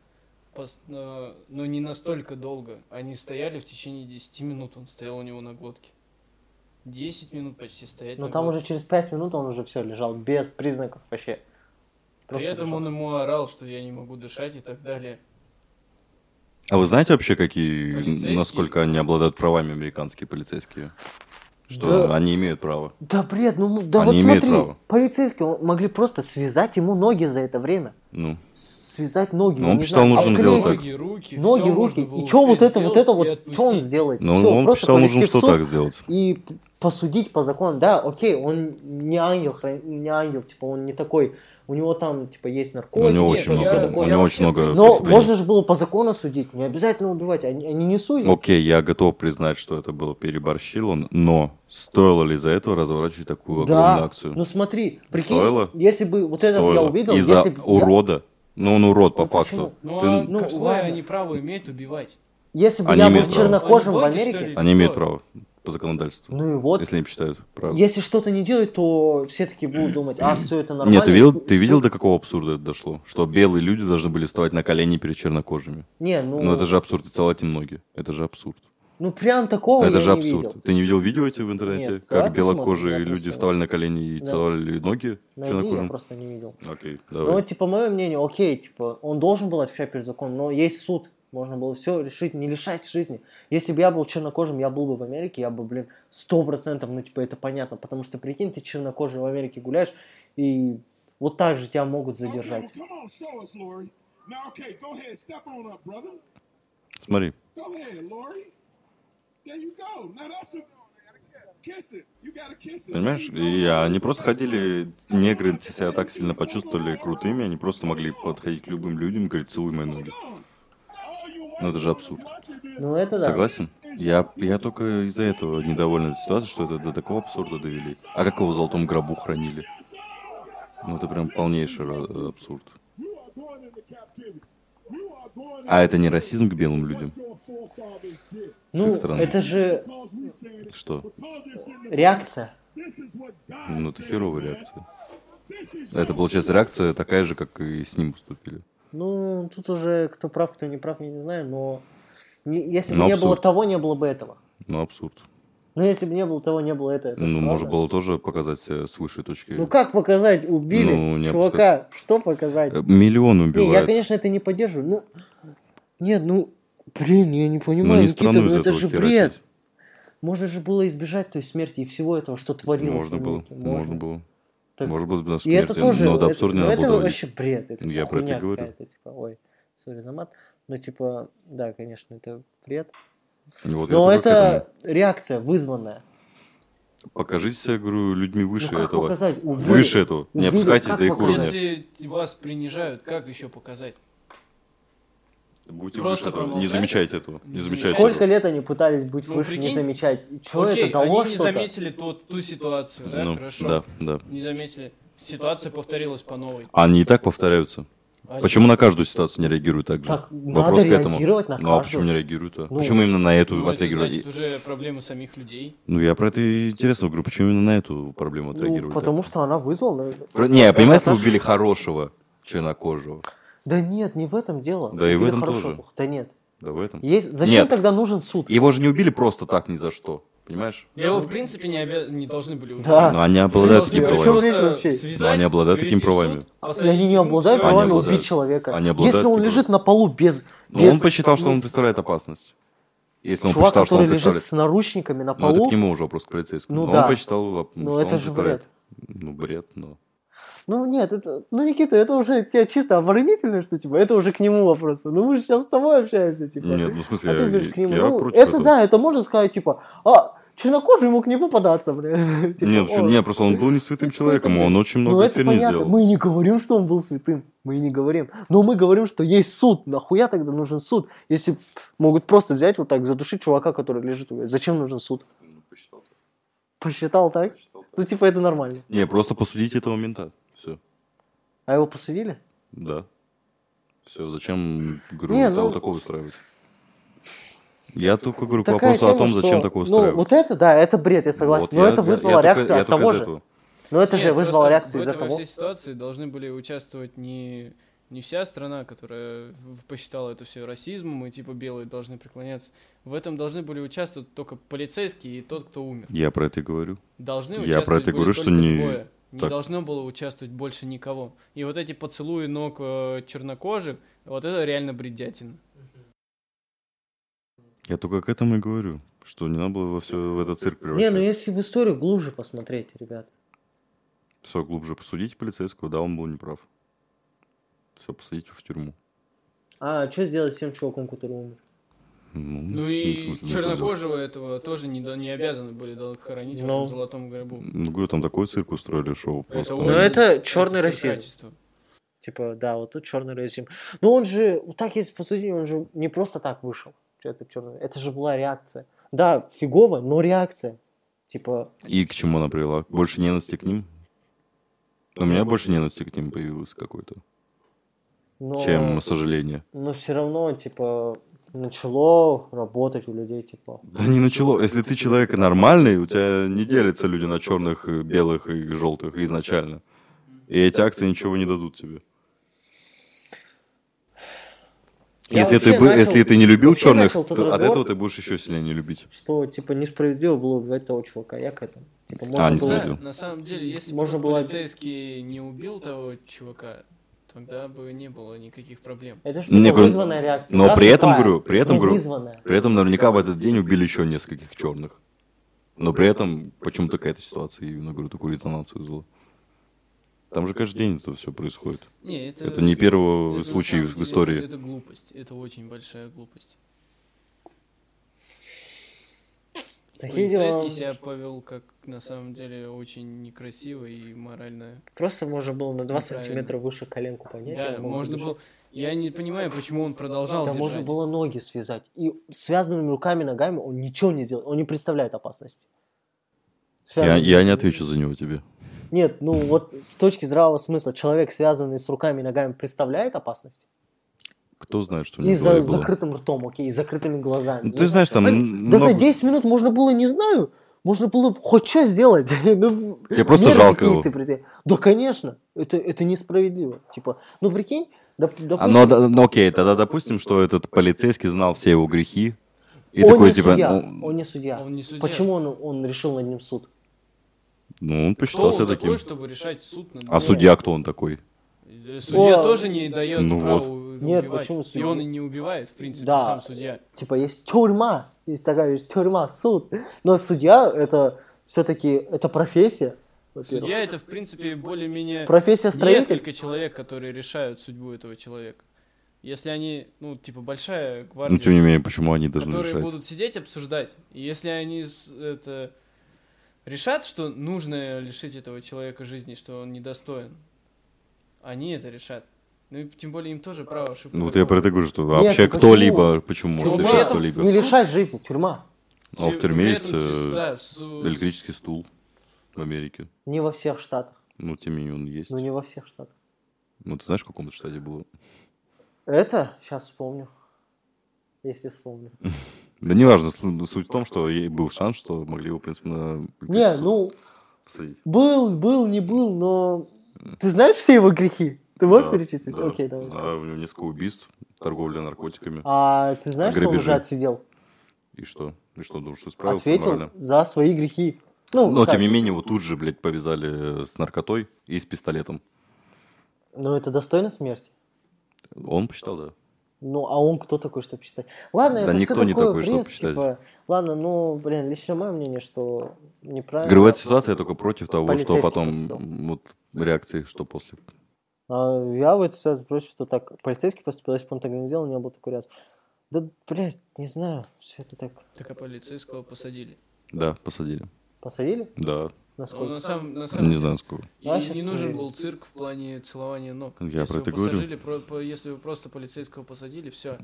пос- но, но не настолько долго. Они стояли в течение 10 минут, он стоял у него на глотке. 10 минут почти стоять. Но на там год. уже через 5 минут он уже все лежал, без признаков вообще. При Просто этом лежал. он ему орал, что я не могу дышать и так далее. А вы знаете вообще, какие, насколько они обладают правами, американские полицейские? Что Да. они имеют право. Да бред, ну да Они вот имеют смотри, право. полицейские могли просто связать ему ноги за это время. Ну, Связать ноги. Ну, он не посчитал знаю, нужным обклеить сделать так. Ноги, руки, Ноги, руки. И что вот это, вот это вот, что он сделает? ну Всё, он повести в что так сделать. И посудить по закону. Да, окей, он не ангел, не ангел, типа он не такой. У него там, типа, есть наркотики. У него Нет, очень много, я у него очень много Но можно же было по закону судить, не обязательно убивать, они, они не судят. Окей, я готов признать, что это было переборщил он, но стоило ли за этого разворачивать такую огромную да, акцию? ну смотри, прикинь, Стоило? если бы вот это я увидел, Из-за если урода. Ну, он урод по Ну, факту. Ну, Ты- а Ну, какое ладно. они право имеют убивать? если бы Они я был право. чернокожим Они в Америке, ли? Они имеют право по законодательству. ну и вот, Если они посчитают право. если что-то не делать, то все таки будут думать, а, все это нормально. Нет, ты видел, ты видел, до какого абсурда это дошло? Что белые люди должны были вставать на колени перед чернокожими. Не, ну, Ну это же абсурд, и целовать им ноги. Это же абсурд. ну прям такого это я же не абсурд. видел. Ты не видел видео эти в интернете? Нет, как белокожие я люди вставали на колени и Да. целовали ноги Найди, я просто не видел. Окей, Ну, давай. типа, мое мнение, окей, типа, он должен был отвечать перед законом, но есть суд. Можно было все решить, не лишать жизни. Если бы я был чернокожим, я был бы в Америке, я бы, блин, сто процентов, ну, типа, это понятно. Потому что, прикинь, ты чернокожий в Америке гуляешь, и вот так же тебя могут задержать. Смотри. Понимаешь, и они просто ходили, негры себя так сильно почувствовали крутыми, они просто могли подходить к любым людям и говорить, целуй мои ноги. Ну это же абсурд. Ну, это да. Согласен? Я, я только из-за этого недоволен этой ситуацией, что это до такого абсурда довели. А как его в золотом гробу хранили? Ну это прям полнейший ра- абсурд. А это не расизм к белым людям? Ну, это же. Что? Реакция. Ну это херовая реакция. Это получается реакция такая же, как и с ним поступили. Ну, тут уже кто прав, кто не прав, я не знаю, но не- если бы Ну, не было абсурд. того, не было бы этого. Ну абсурд. Но если бы не было того, не было этого. это Ну же можно правда. было тоже показать себя с высшей точки. Ну как показать? Убили Ну, не чувака. Что показать? Э, Миллион Не, я, убивают. конечно, это не поддерживаю. Ну, нет, ну, блин, я не понимаю, Ну не Никита, ну это же херачить. бред. Можно же было избежать той смерти и всего этого, что творилось. Можно было, Америке. можно было. Так- Можно было без И это смерти, тоже, но до это, абсурда не ну, надо это было доводить. вообще бред, это Я про это говорю. типа, ой, сори за мат, но типа, да, конечно, это бред. Вот Но это реакция вызванная. Покажите себя, говорю, людьми выше ну как этого. показать? Убили. Выше этого. Не Убили. опускайтесь Как до их показать? уровня. Если вас принижают, как еще показать? Будьте Просто выше этого. Не замечайте этого. Не Не замечайте. Сколько лет они пытались быть Ну, выше, не прикинь, замечать? Что Окей, это дало они не что-то? заметили тот, ту ситуацию, да, Ну, хорошо. да, да. Не заметили. Ситуация повторилась по новой. Они и так повторяются. Они- Почему на каждую ситуацию не реагируют так же? Так, Вопрос надо к этому. реагировать на Ну а каждую. почему не реагируют? а? Ну, почему именно на эту Ну, это отреагировали? значит уже проблемы самих людей. Ну я про это и интересно говорю, почему именно на эту проблему Ну, отреагировали? так? потому что она вызвала... Про- Не, я понимаю, если убили хорошего чернокожего. Да нет, не в этом дело. Да и в этом хорошо, тоже. плохо. Да нет. Да в этом. Есть... Зачем Нет. тогда нужен суд? Его же не убили просто так ни за что. Понимаешь? Его, в принципе, не, обя- не должны были убить. Да. Но они обладают такими были правами. связать, Но они обладают такими суд, правами. И посадить они не обладают Они правами обладают. убить человека. Они обладают Если он лежит на полу без... Но без- он посчитал, что он представляет опасность. Если он Чувак, посчитал, что который он лежит представляет... с наручниками на Ну, это полу... к нему уже вопрос к полицейскому. Ну Но да. он посчитал, что Ну, он это же представляет. Ну, бред, но... Ну нет, это, ну Никита, это уже тебя чисто оборонительно, что типа, это уже к нему вопросы. Ну мы же сейчас с тобой общаемся, типа. Нет, ну, в смысле, а ты я- к нему. я Ну, против это этого. да, это можно сказать, типа, а, чернокожий мог не попадаться, бля. Типа, Нет, почему- «О, нет, просто он был не святым человеком, он очень Ну много это херни сделал. мы не говорим, что он был святым, мы не говорим. Но мы говорим, что есть суд, нахуя тогда нужен суд, если могут просто взять вот так, задушить чувака, который лежит, зачем нужен суд? Посчитал так? Ну типа это нормально. Не, просто посудите этого мента. Все. А его посудили? Да. Все, зачем, говорю, Не, ну- такого устраивать? Я только говорю к Такая вопросу о тема, том, что- зачем такое Ну, устраивать. вот это, да, это бред, я согласен. Вот Но я- это я- вызвало я реакцию я от того же. этого. Но это же Нет, вызвало просто реакцию в из-за этой во того. всей ситуации должны были участвовать не, Не вся страна, которая посчитала это все расизмом, и типа белые должны преклоняться. В этом должны были участвовать только полицейские и тот, кто умер. Я про это и говорю. Должны Я участвовать про это говорю, что не- двое. Не так. должно было участвовать больше никого. И вот эти поцелуи ног э, чернокожих, вот это реально бредятина. Я только к этому и говорю, что не надо было во все в этот цирк Не, превращать. ну если в историю глубже посмотреть, ребят. Все глубже посудить полицейского, да, он был неправ. Все, посадить его в тюрьму. А что сделать с тем чуваком, который умер? Ну, Ну и в смысле, ну, чернокожего этого тоже не, да- не обязаны были да, хоронить в Ну. этом золотом гробу. Ну, говорю, там такой цирк устроили, шоу просто. Это Ну очень- это черный это расизм. циркачество. Типа, да, вот тут черный расизм. Но он же, вот так если посудить, он же не просто так вышел. Это черный. Это же была реакция. Да, фигово, но реакция. Типа, И к чему она привела? Больше ненависти к ним? У меня больше ненависти к ним появилось какой-то, но, чем сожаление. но все равно, типа, начало работать у людей, типа. Да не начало. Если ты человек нормальный, у тебя не делятся люди на черных, белых и желтых изначально. И эти акции ничего не дадут тебе. Я Если ты, начал- если ты не любил черных, то от разговор- этого ты будешь еще сильнее не любить. Что, типа, несправедливо было убивать того чувака. Я к этому. Типа, можно А, было... Да, на самом деле, если Можно бы было- полицейский не убил того чувака, тогда бы не было никаких проблем. Это же Не, типа, говорю, вызванная реакция. но да, при этом, говорю, при этом, но говорю, вызванная. При этом наверняка в этот день убили еще нескольких черных. Но при этом почему-то какая-то ситуация, именно говорю, такую резонанс вызвала. Там же каждый день это все происходит. Не, это, Это не первый это случай в истории. Это, это глупость. Это очень большая глупость. Такие дела. Полицейский себя повел как на самом деле очень некрасиво и морально. Просто можно было на 2 Неправильно. сантиметра выше коленку поднять. Да, и можно было. Я не понимаю, почему он продолжал Да можно было ноги связать. И связанными руками, ногами он ничего не сделает. Он не представляет опасности. Я, я не отвечу за него тебе. Нет, ну вот с точки здравого смысла, человек, связанный с руками и ногами, представляет опасность? Кто знает, что у И него в за было. закрытым ртом, окей, и закрытыми глазами. Ты знаешь, там а, Да за много- 10 минут можно было, не знаю, можно было хоть что сделать. Ну, Тебе просто жалко его. придя- Да, конечно, это, это несправедливо. Типа, ну прикинь, доп- А, допустим, ну, да, ну, окей, тогда допустим, что этот полицейский знал все его грехи. И он такой, не типа, судья, ну, он не судья. Он не судья. Почему он, он решил над ним суд? ну, он Кто посчитал он себя такой, таким. чтобы решать суд над А ним? судья кто он такой? Судья О, тоже не дает ну права вот. У- Нет, убивать. почему И судья? он и не убивает, в принципе, Да. сам судья. Типа есть тюрьма, есть такая есть тюрьма, суд. Но судья это все-таки это профессия. Судья это, в принципе, более-менее Профессия строитель. несколько человек, которые решают судьбу этого человека. Если они, ну, типа, большая гвардия, Ну, тем не менее, почему они должны которые решать? будут сидеть, обсуждать. И если они это решат, что нужно лишить этого человека жизни, что он недостоин, они это решат. Ну и тем более им тоже право ошибку. Ну, вот я про это говорю, что Нет, вообще почему? кто-либо, почему может решать кто-либо? Не лишать жизни, тюрьма. А в тюрьме есть э, электрический стул в Америке. Не во всех штатах. Ну, тем не менее, он есть. Ну не во всех штатах. Ну, ты знаешь, в каком штате было? Это сейчас вспомню. Если вспомню. Да неважно, су- суть в том, что ей был шанс, что могли его, в принципе, на Не, ну был, был, не был, но ты знаешь все его грехи? Ты можешь Да, перечислить? да. Окей, давай. Него несколько убийств, торговля наркотиками. А ты знаешь, что он уже отсидел? И что? И что, думаешь, что справился Ответил морально? за свои грехи. Ну, Но, как? тем не менее, его тут же, блядь, повязали э, с наркотой и с пистолетом. Ну, это достойно смерти. Он посчитал, да. Ну, а он кто такой, чтобы считать? Ладно, Да это никто всё не такой, чтобы бред, считать. типа, ладно, ну, блин, лично мое мнение, что неправильно. Этой ситуации я только против того, что потом, вот, реакции, что после. А, я в этой ситуации против, что так, полицейский поступил, если бы он так не сделал, у него был такой реакции. Да, блядь, не знаю, все это так. Так а полицейского посадили. Да, посадили. Посадили? Да, Он Насколько? на самом, на самом не деле- знаю сколько. И А, не нужен проверим. был цирк в плане целования ног. Я если про это говорю. про- по- если бы просто полицейского посадили, все.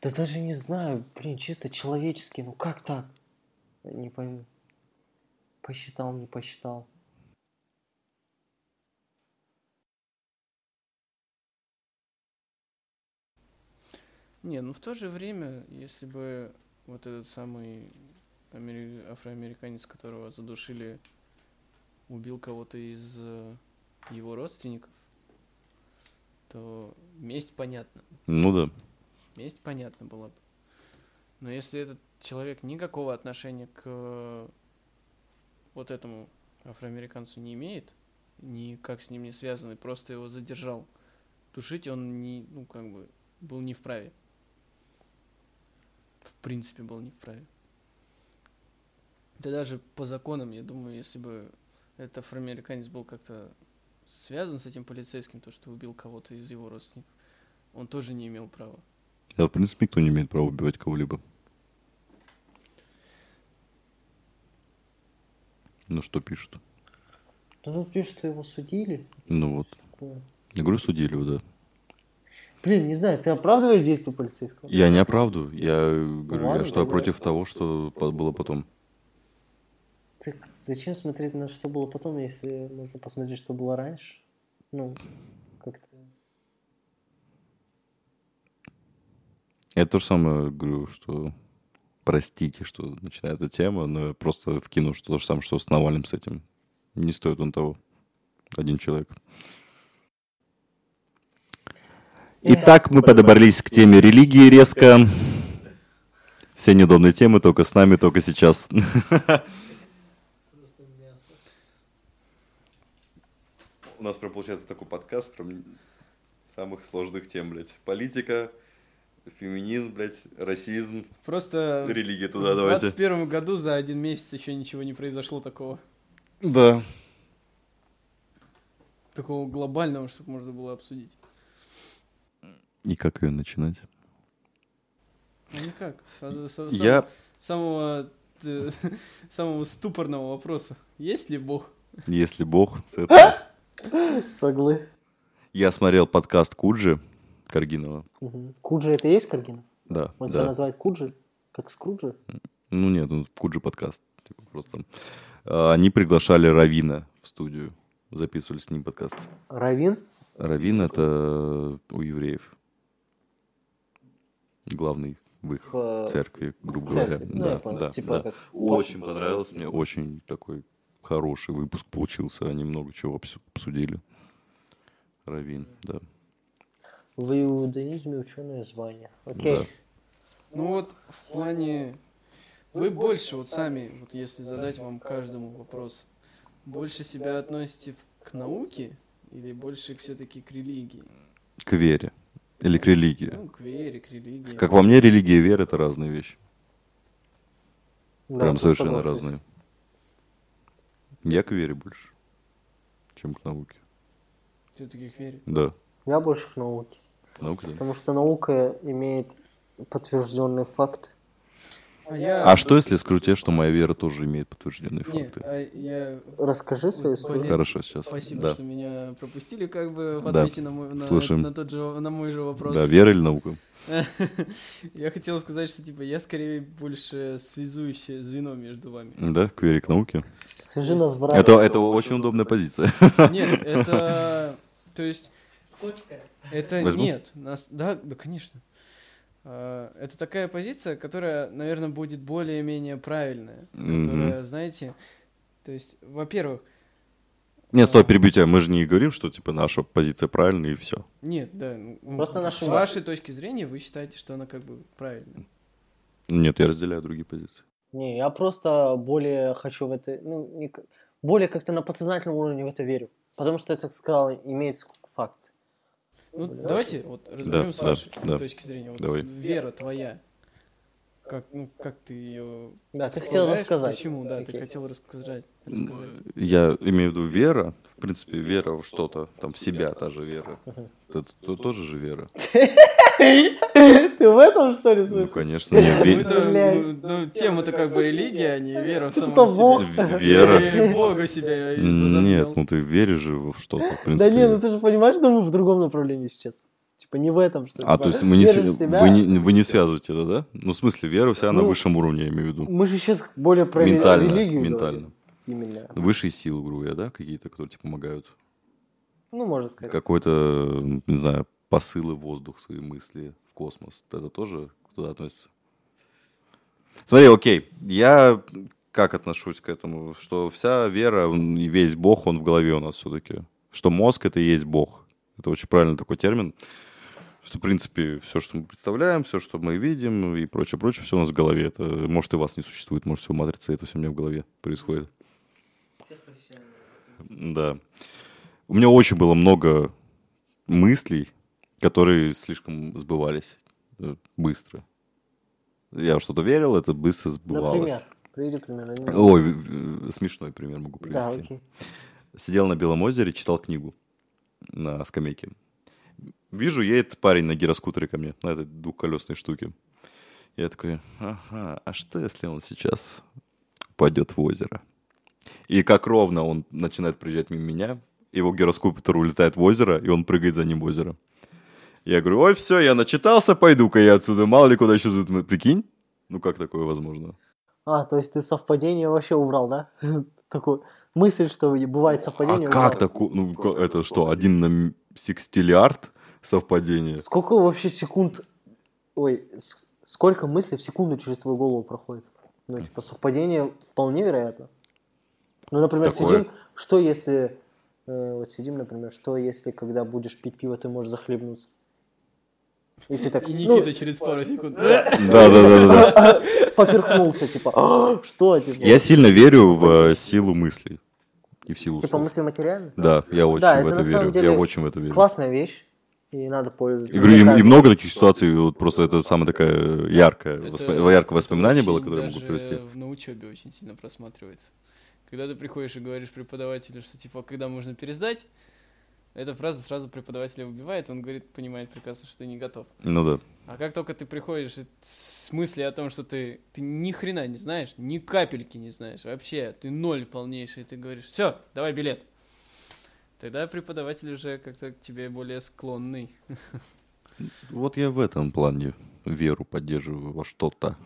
Да даже не знаю, блин, чисто человечески, ну как так? Не пойму. Посчитал, не посчитал. Не, ну в то же время, если бы вот этот самый амери- афроамериканец, которого задушили, убил кого-то из э, его родственников, то месть понятна. Ну да. Месть понятна была бы. Но если этот человек никакого отношения к э, вот этому афроамериканцу не имеет, никак с ним не связан, и просто его задержал, тушить он не, ну, как бы, был не вправе. В принципе, был не вправе. Да даже по законам, я думаю, если бы этот афроамериканец был как-то связан с этим полицейским, то, что убил кого-то из его родственников, он тоже не имел права. Да, в принципе, никто не имеет права убивать кого-либо. Ну, что пишут? Ну, пишут, что его судили. Ну вот. Такое. Я говорю, судили его, да. Блин, не знаю, ты оправдываешь действия полицейского? Я не оправдываю. Я говорю, ладно, я что давай. против того, что было потом. Так зачем смотреть на что было потом, если можно посмотреть, что было раньше? Ну, как-то... Я то же самое говорю, что простите, что начинаю эту тему, но я просто вкину, что то же самое, что с Навальным с этим. Не стоит он того. Один человек. Итак, мы подобрались к теме религии резко. Все неудобные темы только с нами, только сейчас. У нас прям получается такой подкаст прям самых сложных тем, блядь. Политика, феминизм, блядь, расизм, Просто религия туда в давайте. 21 году за один месяц еще ничего не произошло такого. Да. Такого глобального, чтобы можно было обсудить. И как ее начинать? Ну никак. С- с- Я, Самого, э, самого ступорного вопроса. Есть ли Бог? если бог, с этого. Соглы. Я смотрел подкаст Куджи Каргинова. Мгм. Куджи это и есть Каргина? Да, Он себя да. называет Куджи? Как Скруджи? Ну нет, ну Куджи подкаст. Типа просто. А, Они приглашали Равина в студию. Записывали с ним подкаст. Равин? Равин это у евреев. Главный в их В церкви, грубо церкви. говоря. Ну, да, понял. да, Типа да. как Очень понравилось мне, очень такой хороший выпуск получился. Они много чего обсу- обсудили. Равин, да. В иудаизме ученое звание. Окей. Да. Ну вот в плане... Вы больше вот сами, вот если задать вам каждому вопрос, больше себя относите к науке или больше все-таки к религии? К вере. Или к религии. Ну, к вере, к религии. Как по мне, религия и вера это разные вещи. Да, Прям совершенно разные. Я к вере больше, чем к науке. Все-таки к вере. Да. Я больше к науке. Наука, да. Потому что наука имеет подтвержденный факт. А. А что, если скажу тебе, что моя вера тоже имеет подтвержденные Нет, факты? а я... Расскажи свою историю. Хорошо, сейчас. Спасибо, да. что меня пропустили как бы в Да. ответе на мой, на, Слушаем. на тот же, на мой же вопрос. Да, вера или наука? Я хотел сказать, что типа я скорее больше связующее звено между вами. Да, к вере, к науке. Свяжи нас в Это, это очень удобная позиция. Нет, это... То есть... Это Возьму? нет. Нас, да, да, конечно. А, Это такая позиция, которая, наверное, будет более-менее правильная. Мгм. Которая, знаете... То есть, во-первых... Нет, стой, перебью тебя. Мы же не говорим, что типа наша позиция правильная и все. Нет, да. Просто с наши- вашей точки зрения вы считаете, что она как бы правильная. Нет, я разделяю другие позиции. Не, я просто более хочу в это, ну, не более как-то на подсознательном уровне в это верю. Потому что это, сказал, имеется как факт. Ну, давайте вот разберем с да, вашей да. точки зрения. Вот Давай. Вера твоя. Как, ну, как ты ее... Да, ты хотел рассказать. Почему, да, ты Окей. хотел рассказать. рассказать. Я имею в виду вера, в принципе, вера в что-то, там, в себя та же вера. Это то- тоже же вера. Ты в этом, что ли, Ну, смысле? конечно, не Ну, ве- это, Блядь. ну, ну, тема-то как бы религия, а не вера в самого себя. в- вера. Бога себя Нет, ну ты веришь же в что-то, в Да принципе. не, ну ты же понимаешь, что мы в другом направлении сейчас. Типа не в этом, что А, типа, то есть мы не, св- себя. вы, не, вы не связываете это, да? Ну, в смысле, вера вся на Ну, высшем уровне, я имею в виду. Мы же сейчас более про Ментально, религию ментально. говорим. Именно. Высшие силы, грубо говоря, да, какие-то, которые тебе помогают. Ну, может сказать. Какой-то, не знаю, посылы в воздух, свои мысли в космос. Это тоже туда относится? Смотри, окей, я как отношусь к этому? Что вся вера и весь Бог, он в голове у нас все-таки. Что мозг — это и есть Бог. Это очень правильный такой термин. Что, в принципе, все, что мы представляем, все, что мы видим и прочее, прочее, все у нас в голове. Это, может, и вас не существует, может, все матрица, это все у меня в голове происходит. Да. У меня очень было много мыслей, которые слишком сбывались э, быстро. Я что-то верил, это быстро сбывалось. Например, приведи пример. Ой, смешной пример могу Да, привести. окей. Сидел на Белом озере, читал книгу на скамейке. Вижу, едет парень на гироскутере ко мне, на этой двухколесной штуке. Я такой, ага, а что, если он сейчас упадет в озеро? И как ровно он начинает приезжать мимо меня, его гироскутер улетает в озеро, и он прыгает за ним в озеро. Я говорю, ой, все, я начитался, пойду-ка я отсюда, мало ли куда еще зовут. Прикинь? Ну как такое возможно? А, то есть ты совпадение вообще убрал, да? Такую мысль, что бывает совпадение. а как такое? Ну, это что, один на секстиллиард совпадение? Сколько вообще секунд... Ой, сколько мыслей в секунду через твою голову проходит? Ну, типа, совпадение вполне вероятно. Ну, например, Такое? сидим... Что если... э, вот сидим, например, что если, когда будешь пить пиво, ты можешь захлебнуться? И ты так... И ну, Никита через пару секунд. Да, да, да, да. поперхнулся, типа, «А, что, типа? Я сильно верю в э, силу мыслей. И в силу Типа мысли материальны? Да, я очень Да, в это верю. деле Я очень в это верю. Классная вещь, и надо пользоваться. И, говорю, и- и, много таких ситуаций, вот просто это самое такое яркое, Это- воспо- яркое воспоминание было, которое я могу привести. на учебе очень сильно просматривается. Когда ты приходишь и говоришь преподавателю, что типа, когда можно пересдать, эта фраза сразу преподавателя убивает, он говорит, понимает прекрасно, что ты не готов. Ну да. А как только ты приходишь и с мыслью о том, что ты, ты ни хрена не знаешь, ни капельки не знаешь, вообще, ты ноль полнейший, и ты говоришь, все, давай билет. Тогда преподаватель уже как-то к тебе более склонный. Вот я в этом плане веру поддерживаю во что-то.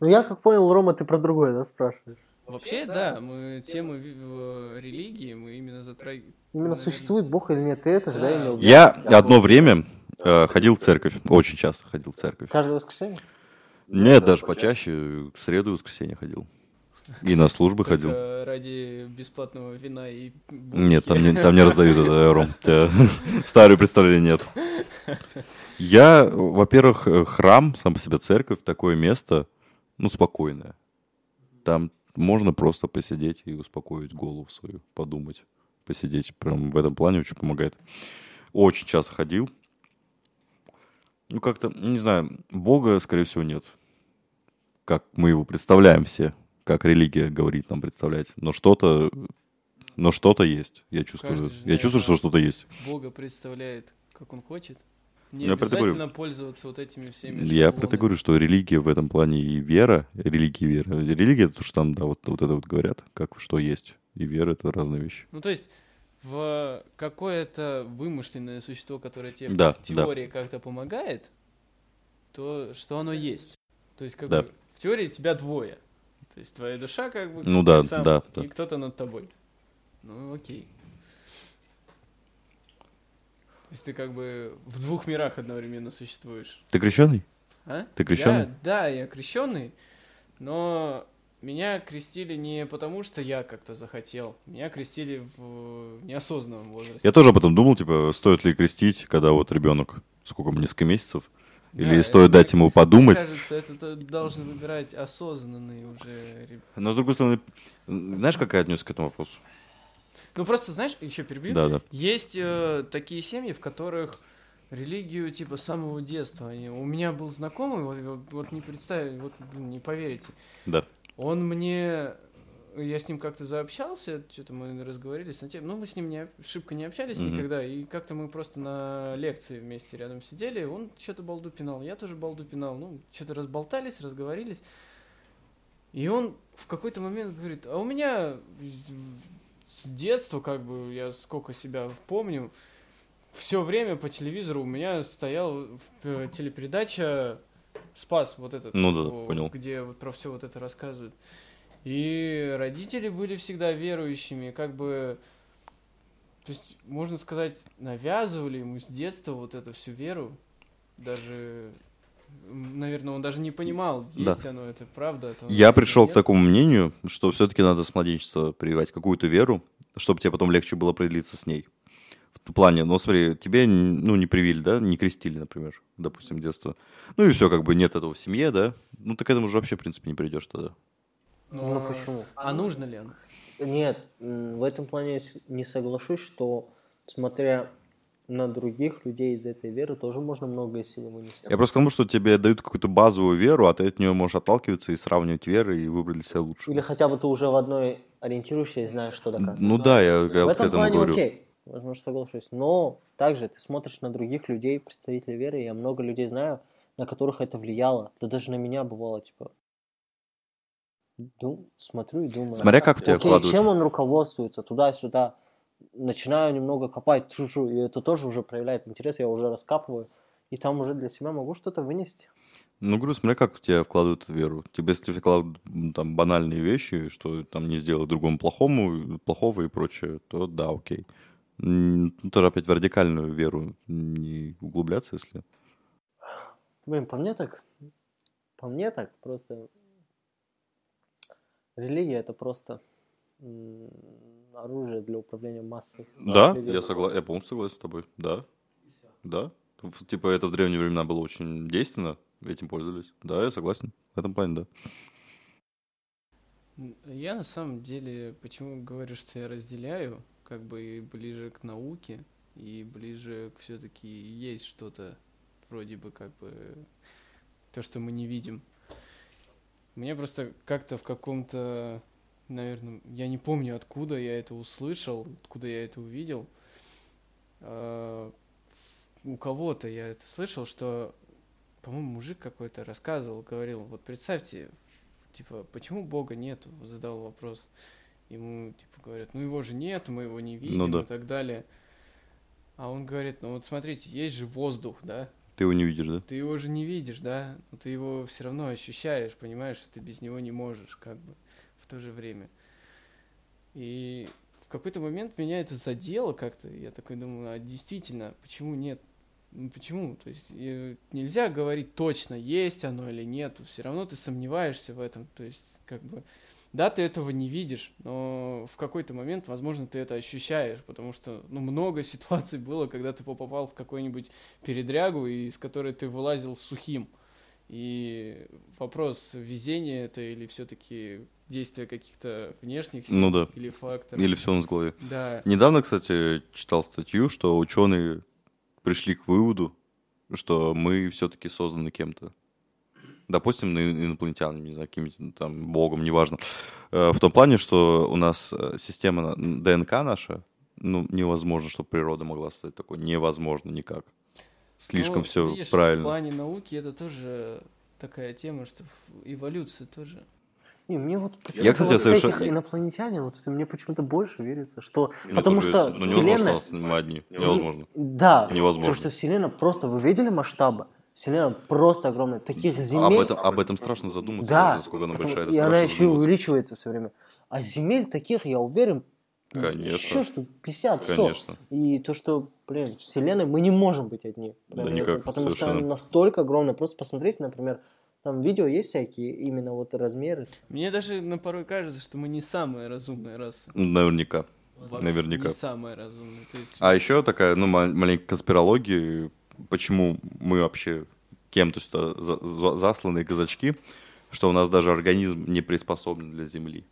Ну, я как понял, Рома, ты про другое, да, спрашиваешь? Вообще, да, мы тему в- религии мы именно затрагиваем. Именно существует Бог или нет, ты это же, да, имел в виду? Я одно время э, ходил в церковь, очень часто ходил в церковь. Каждое воскресенье? Нет, даже почаще, в среду и воскресенье ходил. И на службы ходил. Ради бесплатного вина и Нет, там не, там не раздают это, Ром. У тебя Старые представления нет. Я, во-первых, э, храм, сам по себе церковь, такое место, ну, спокойное. Там можно просто посидеть и успокоить голову свою, подумать, посидеть. Прям в этом плане очень помогает. Очень часто ходил. Ну, как-то, не знаю, Бога, скорее всего, нет. Как мы его представляем все, как религия говорит нам представлять. Но что-то, но что-то есть. Я чувствую, Каждый я знает, чувствую, что да. что-то есть. Бога представляет, как он хочет. Не Я говорю. обязательно пользоваться вот этими всеми Я про это шаблонами. говорю, что религия в этом плане и вера, религия и вера. Религия это то, что там, да, вот, вот это вот говорят, как что есть. И вера это разные вещи. Ну, то есть, в какое-то вымышленное существо, которое тебе Да, в теории как-то помогает, то что оно есть. То есть, как Да. бы, в теории тебя двое. То есть, твоя душа, как бы, Ну да, сам, да, и да. кто-то над тобой. Ну, окей. То есть, ты как бы в двух мирах одновременно существуешь. Ты крещеный? А? Ты крещеный? Я- да, я крещенный, но меня крестили не потому, что я как-то захотел. Меня крестили в неосознанном возрасте. Я тоже об этом думал, типа, стоит ли крестить, когда вот ребенок, сколько, несколько месяцев? Или Да, стоит это- дать ему подумать? Мне кажется, это то- должен выбирать осознанный уже реб- Но с другой стороны, знаешь, как я отнес к этому вопросу? Ну просто, знаешь, еще перебью. Да, да. Есть э, такие семьи, в которых религию типа с самого детства. Они- у меня был знакомый, вот, вот- не представить, вот блин, не поверите. Да. Он мне, я с ним как-то заобщался, что-то мы разговорились на тему, ну мы с ним не, шибко не общались Мгм. никогда, и как-то мы просто на лекции вместе рядом сидели, он что-то балду пинал, я тоже балду пинал, ну что-то разболтались, разговорились, и он в какой-то момент говорит, а у меня с детства, как бы, я сколько себя помню, все время по телевизору у меня стоял э, телепередача Спас, вот этот, Ну да, о, понял. где вот про все вот это рассказывают. И родители были всегда верующими, как бы, то есть, можно сказать, навязывали ему с детства вот эту всю веру. Даже, наверное, он даже не понимал, Да. есть оно, это правда. это Я оно пришел к нет. такому мнению, что все-таки надо с младенчества прививать какую-то веру, чтобы тебе потом легче было определиться с ней. В плане, ну смотри, тебе ну, не привили, да, не крестили, например, допустим, детство. Ну и все, как бы нет этого в семье, да. Ну ты к этому же вообще, в принципе, не придешь тогда. Ну, а- почему? А нужно ли оно? Нет, в этом плане я не соглашусь, что смотря на других людей из этой веры, тоже можно многое силы вынести. Я просто к тому, что тебе дают какую-то базовую веру, а ты от нее можешь отталкиваться и сравнивать веры и выбрать для себя лучше. Или хотя бы ты уже в одной ориентируешься и знаешь, что да как. Ну да, я, я в вот к этом этому плане говорю. окей, возможно, соглашусь. Но также ты смотришь на других людей, представителей веры, я много людей знаю, на которых это влияло. Да даже на меня бывало, типа, дум- смотрю и думаю. Смотря как в тебя Окей, чем он руководствуется, туда-сюда. Начинаю немного копать, чужу, и это тоже уже проявляет интерес, я уже раскапываю, и там уже для себя могу что-то вынести. Ну, говорю, смотря как в тебя вкладывают веру. Тебе, если вкладывают там банальные вещи, что там не сделай другому плохому, плохого и прочее, то да, окей. Ну, тоже опять в радикальную веру не углубляться, если... Блин, по мне так, по мне так просто религия это просто оружие для управления массой. Да, я, согла... я полностью согласен с тобой. Да, да. Типа это в древние времена было очень действенно, этим пользовались. Да, я согласен. В этом плане, да. Я на самом деле, почему говорю, что я разделяю, как бы и ближе к науке, и ближе к все-таки есть что-то вроде бы как бы то, что мы не видим. Мне просто как-то в каком-то, наверное, я не помню, откуда я это услышал, откуда я это увидел. А, У кого-то я это слышал, что, по-моему, мужик какой-то рассказывал, говорил, вот представьте, типа, почему Бога нету? Задал вопрос. Ему, типа, говорят, ну его же нету, мы его не видим да. и так далее. А он говорит, ну вот смотрите, есть же воздух, да? Ты его не видишь, да? Ты его же не видишь, да? Но ты его все равно ощущаешь, понимаешь, что ты без него не можешь, как бы, в то же время. И в какой-то момент меня это задело как-то. Я такой думаю, а действительно, почему нет? Ну почему? То есть э, нельзя говорить точно, есть оно или нет. Все равно ты сомневаешься в этом. То есть, как бы, да, ты этого не видишь, но в какой-то момент, возможно, ты это ощущаешь, потому что, ну, много ситуаций было, когда ты попал в какую-нибудь передрягу, из которой ты вылазил сухим. И вопрос, везение это или все-таки действия каких-то внешних сил Ну да. или факторов. Или все в голове. Да. Недавно, кстати, читал статью, что ученые пришли к выводу, что мы все-таки созданы кем-то. Допустим, на- инопланетянами, не знаю, каким-то там богом, неважно. Э, В том плане, что у нас э, система ДНК наша, ну, невозможно, чтобы природа могла создать такое. Невозможно никак. Слишком Ну, все видишь, В правильно. плане науки это тоже такая тема, что в- эволюция тоже. Не, мне вот Я, кстати, вот совершенно- всяких инопланетян, вот это мне почему-то больше верится, что... Мне потому что ну, невозможно, Вселенная... нас мы одни. Невозможно. Да, Невозможно. потому что Вселенная просто... Вы видели масштабы? Вселенная просто огромная. Таких земель... Об этом, об этом страшно задуматься, Да, насколько она большая. это и она еще задуматься. увеличивается все время. А земель таких, я уверен, Конечно. еще что 50, 100. Конечно. И то, что, блин, Вселенной мы не можем быть одни. Да никак, это- потому что совершенно. она настолько огромная. Просто посмотрите, например, там видео есть всякие, именно вот размеры. Мне даже на порой кажется, что мы не самая разумная раса. Наверняка. Наверняка. Не самая разумная. То есть, А еще такая, ну, ма- маленькая конспирология, почему мы вообще кем-то сюда за- казачки, что у нас даже организм не приспособлен для Земли.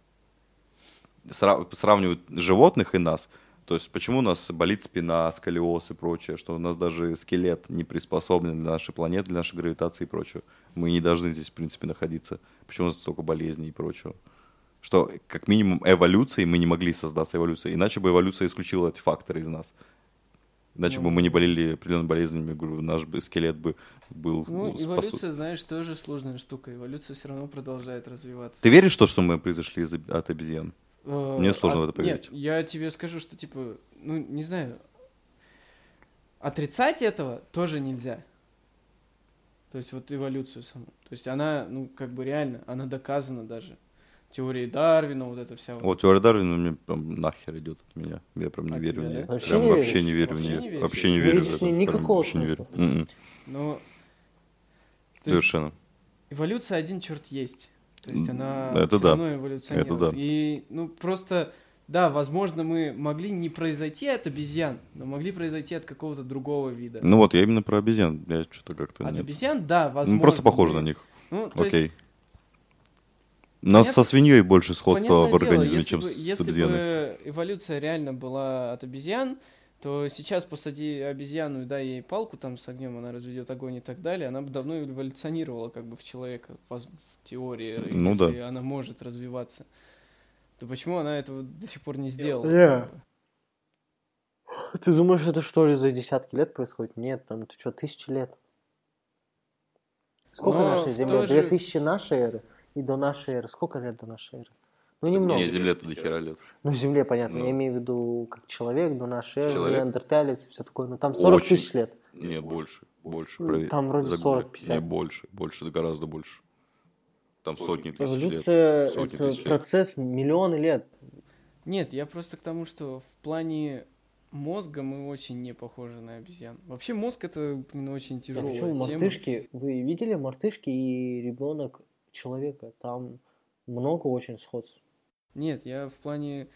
Сра- сравнивают животных и нас. То есть почему у нас болит спина, сколиоз и прочее, что у нас даже скелет не приспособлен для нашей планеты, для нашей гравитации и прочего. Мы не должны здесь, в принципе, находиться. Почему у нас столько болезней и прочего. Что, как минимум, эволюцией мы не могли создаться эволюцией. Иначе бы эволюция исключила эти факторы из нас. Иначе бы Ну. мы не болели определенными болезнями, говорю, наш бы скелет бы был ну, способ- эволюция, знаешь, тоже сложная штука. Эволюция все равно продолжает развиваться. Ты веришь в то, что мы произошли из- от обезьян? Э, Мне сложно а- в это поверить. Нет, я тебе скажу, что, типа, ну, не знаю, отрицать этого тоже нельзя. То есть вот эволюцию саму. То есть она, ну, как бы реально, она доказана даже. Теории Дарвина, вот это вся вот. Вот теория Дарвина мне прям нахер идет от меня. Я прям не От верю в нее. да? Вообще Прям не вообще не верю в Вообще не нее. веришь? Вообще не Ну, верю в. Прям Вообще не верю. М-м. Но то есть Совершенно. эволюция один черт есть. То есть она Это все да. равно эволюционирует. Это да. И, ну, просто да, возможно, мы могли не произойти от обезьян, но могли произойти от какого-то другого вида. Ну вот, я именно про обезьян. Я что-то как-то... От нет. обезьян, да, возможно. Ну, просто похоже мы- на них. Ну, то есть, Окей. У нас Понятно- со свиньей больше сходства в понятное дело, организме, если чем бы, с если обезьяной. бы эволюция реально была от обезьян, то сейчас посади обезьяну и дай ей палку там с огнем, она разведет огонь и так далее, она бы давно эволюционировала как бы в человека, воз- в теории, Ну если да. она может развиваться. То почему она этого до сих пор не сделала? Как бы? Ты думаешь, это что ли за десятки лет происходит? Нет, там это что, тысячи лет. Сколько Но нашей в же- Две тысячи нашей эры и до нашей эры. Сколько лет до нашей эры? Ну, немного. Не, Земле-то до хера лет. Ну, Земле, понятно. Ну. Я имею в виду как человек до нашей эры, Человек? неандерталец и все такое. Но там 40 Очень. тысяч лет. Нет, больше. Больше. Ну, проверь. там вроде Загугли. 40-50. Не, больше. Больше, да гораздо больше. Там сотни тысяч лет. Эволюция это лет. процесс миллионы лет. Нет, я просто к тому, что в плане мозга мы очень не похожи на обезьян. Вообще мозг это блин, очень тяжелая почему тема. мартышки? Вы видели мартышки и ребенок человека? Там много очень сходств. Нет, я в плане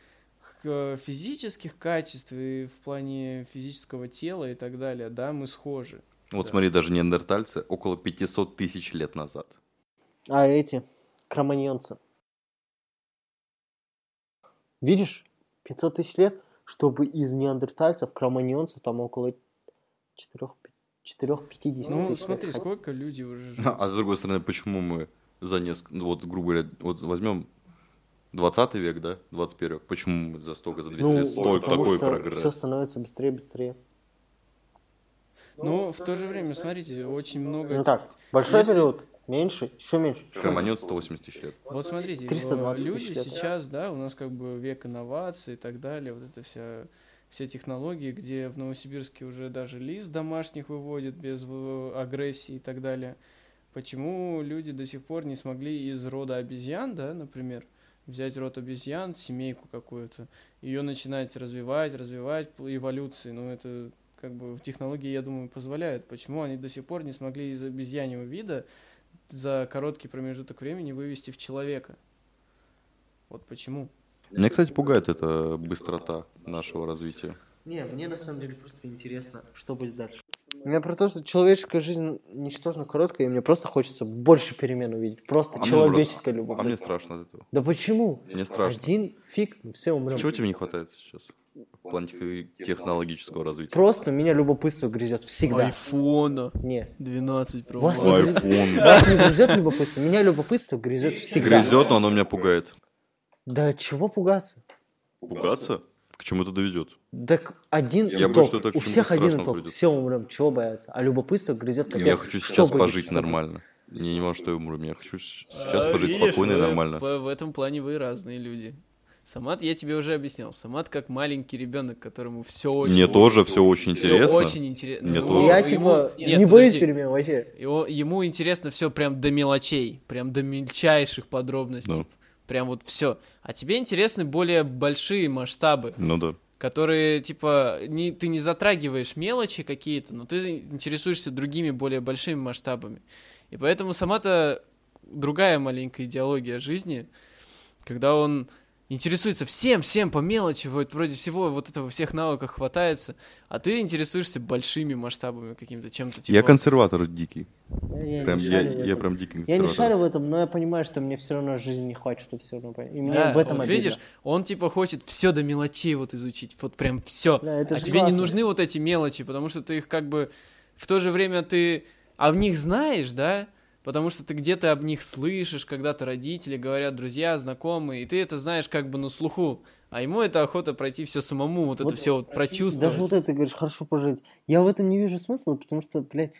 физических качеств и в плане физического тела и так далее, да, мы схожи. Вот Да. смотри, даже неандертальцы около 500 тысяч лет назад. А эти кроманьонцы. Видишь, 500 тысяч лет, чтобы из неандертальцев кроманьонцы там около 4-50 Ну, тысяч смотри, лет. сколько люди уже живут. А с другой стороны, почему мы за несколько... ну, Вот, грубо говоря, вот возьмем 20 век, да, 21 век, почему за столько, за 200 Ну, лет столько такой что прогресс? все становится быстрее и быстрее. Ну, в то же время, смотрите, очень много... Ну так, большой Если- период, меньше, еще меньше. Кроманьон 180 тысяч лет. Вот смотрите, 320 тысяч люди лет. сейчас, да, у нас как бы век инноваций и так далее, вот это вся все технологии, где в Новосибирске уже даже лис домашних выводят без агрессии и так далее. Почему люди до сих пор не смогли из рода обезьян, да, например, взять род обезьян, семейку какую-то, ее начинать развивать, развивать по эволюции, ну это как бы в технологии, я думаю, позволяют. Почему они до сих пор не смогли из обезьяньего вида за короткий промежуток времени вывести в человека? Вот почему. Меня, кстати, пугает эта быстрота нашего развития. Не, мне на самом деле просто интересно, что будет дальше. У меня про то, что человеческая жизнь ничтожно короткая, и мне просто хочется больше перемен увидеть. Просто А мне человеческое наоборот. А мне любопытство. страшно от этого. Да почему? Мне страшно. Один фиг, мы все умрем. Чего тебе не хватает сейчас? В плане тех- технологического развития. Просто меня любопытство грызет всегда. Айфона Не. 12 Pro Вас Айфон. Вас не грызет любопытство? Меня любопытство грызет всегда. Грызет, но оно меня пугает. Да чего пугаться? Пугаться? К чему это доведет? Так один Я итог. боюсь, что это У всех один итог. приведет. Все умрем. Чего бояться? А любопытство грызет как Я хочу что сейчас будет, пожить что нормально. Я не важно, что я умру. Я хочу с- сейчас А, пожить видишь, спокойно и нормально. по- В этом плане вы разные люди. Самат, я тебе уже объяснял. Самат как маленький ребенок, которому все очень... Мне тоже все очень всё интересно. очень интересно. Мне Ну, тоже. Я ему- типа Нет, не боюсь подожди. перемен вообще. Его- ему интересно все прям до мелочей, прям до мельчайших подробностей. Да. Прям вот все. А тебе интересны более большие масштабы, Ну да. которые, типа, не, ты не затрагиваешь мелочи какие-то, но ты интересуешься другими более большими масштабами. И поэтому сама-то другая маленькая идеология жизни, когда он интересуется всем, всем по мелочи, вот вроде всего вот этого всех навыков хватается, а ты интересуешься большими масштабами каким-то, чем-то типа... Я консерватор дикий. Я, Прям не я, я этом. прям дикий Я не консерватор. шарю в этом, но я понимаю, что мне все равно жизни не хватит, чтобы все равно. И мне Да, в этом вот обидно. видишь, он типа хочет все до мелочей вот изучить, вот прям все. Да, это а тебе не классно. нужны вот эти мелочи, потому что ты их как бы в то же время ты о них знаешь, да? Потому что ты где-то об них слышишь, когда-то родители говорят, друзья, знакомые, и ты это знаешь как бы на слуху. А ему это охота пройти все самому, вот, это Вот все вот прочувствовать. Даже вот это, ты говоришь, хорошо пожить. Я в этом не вижу смысла, потому что, блядь,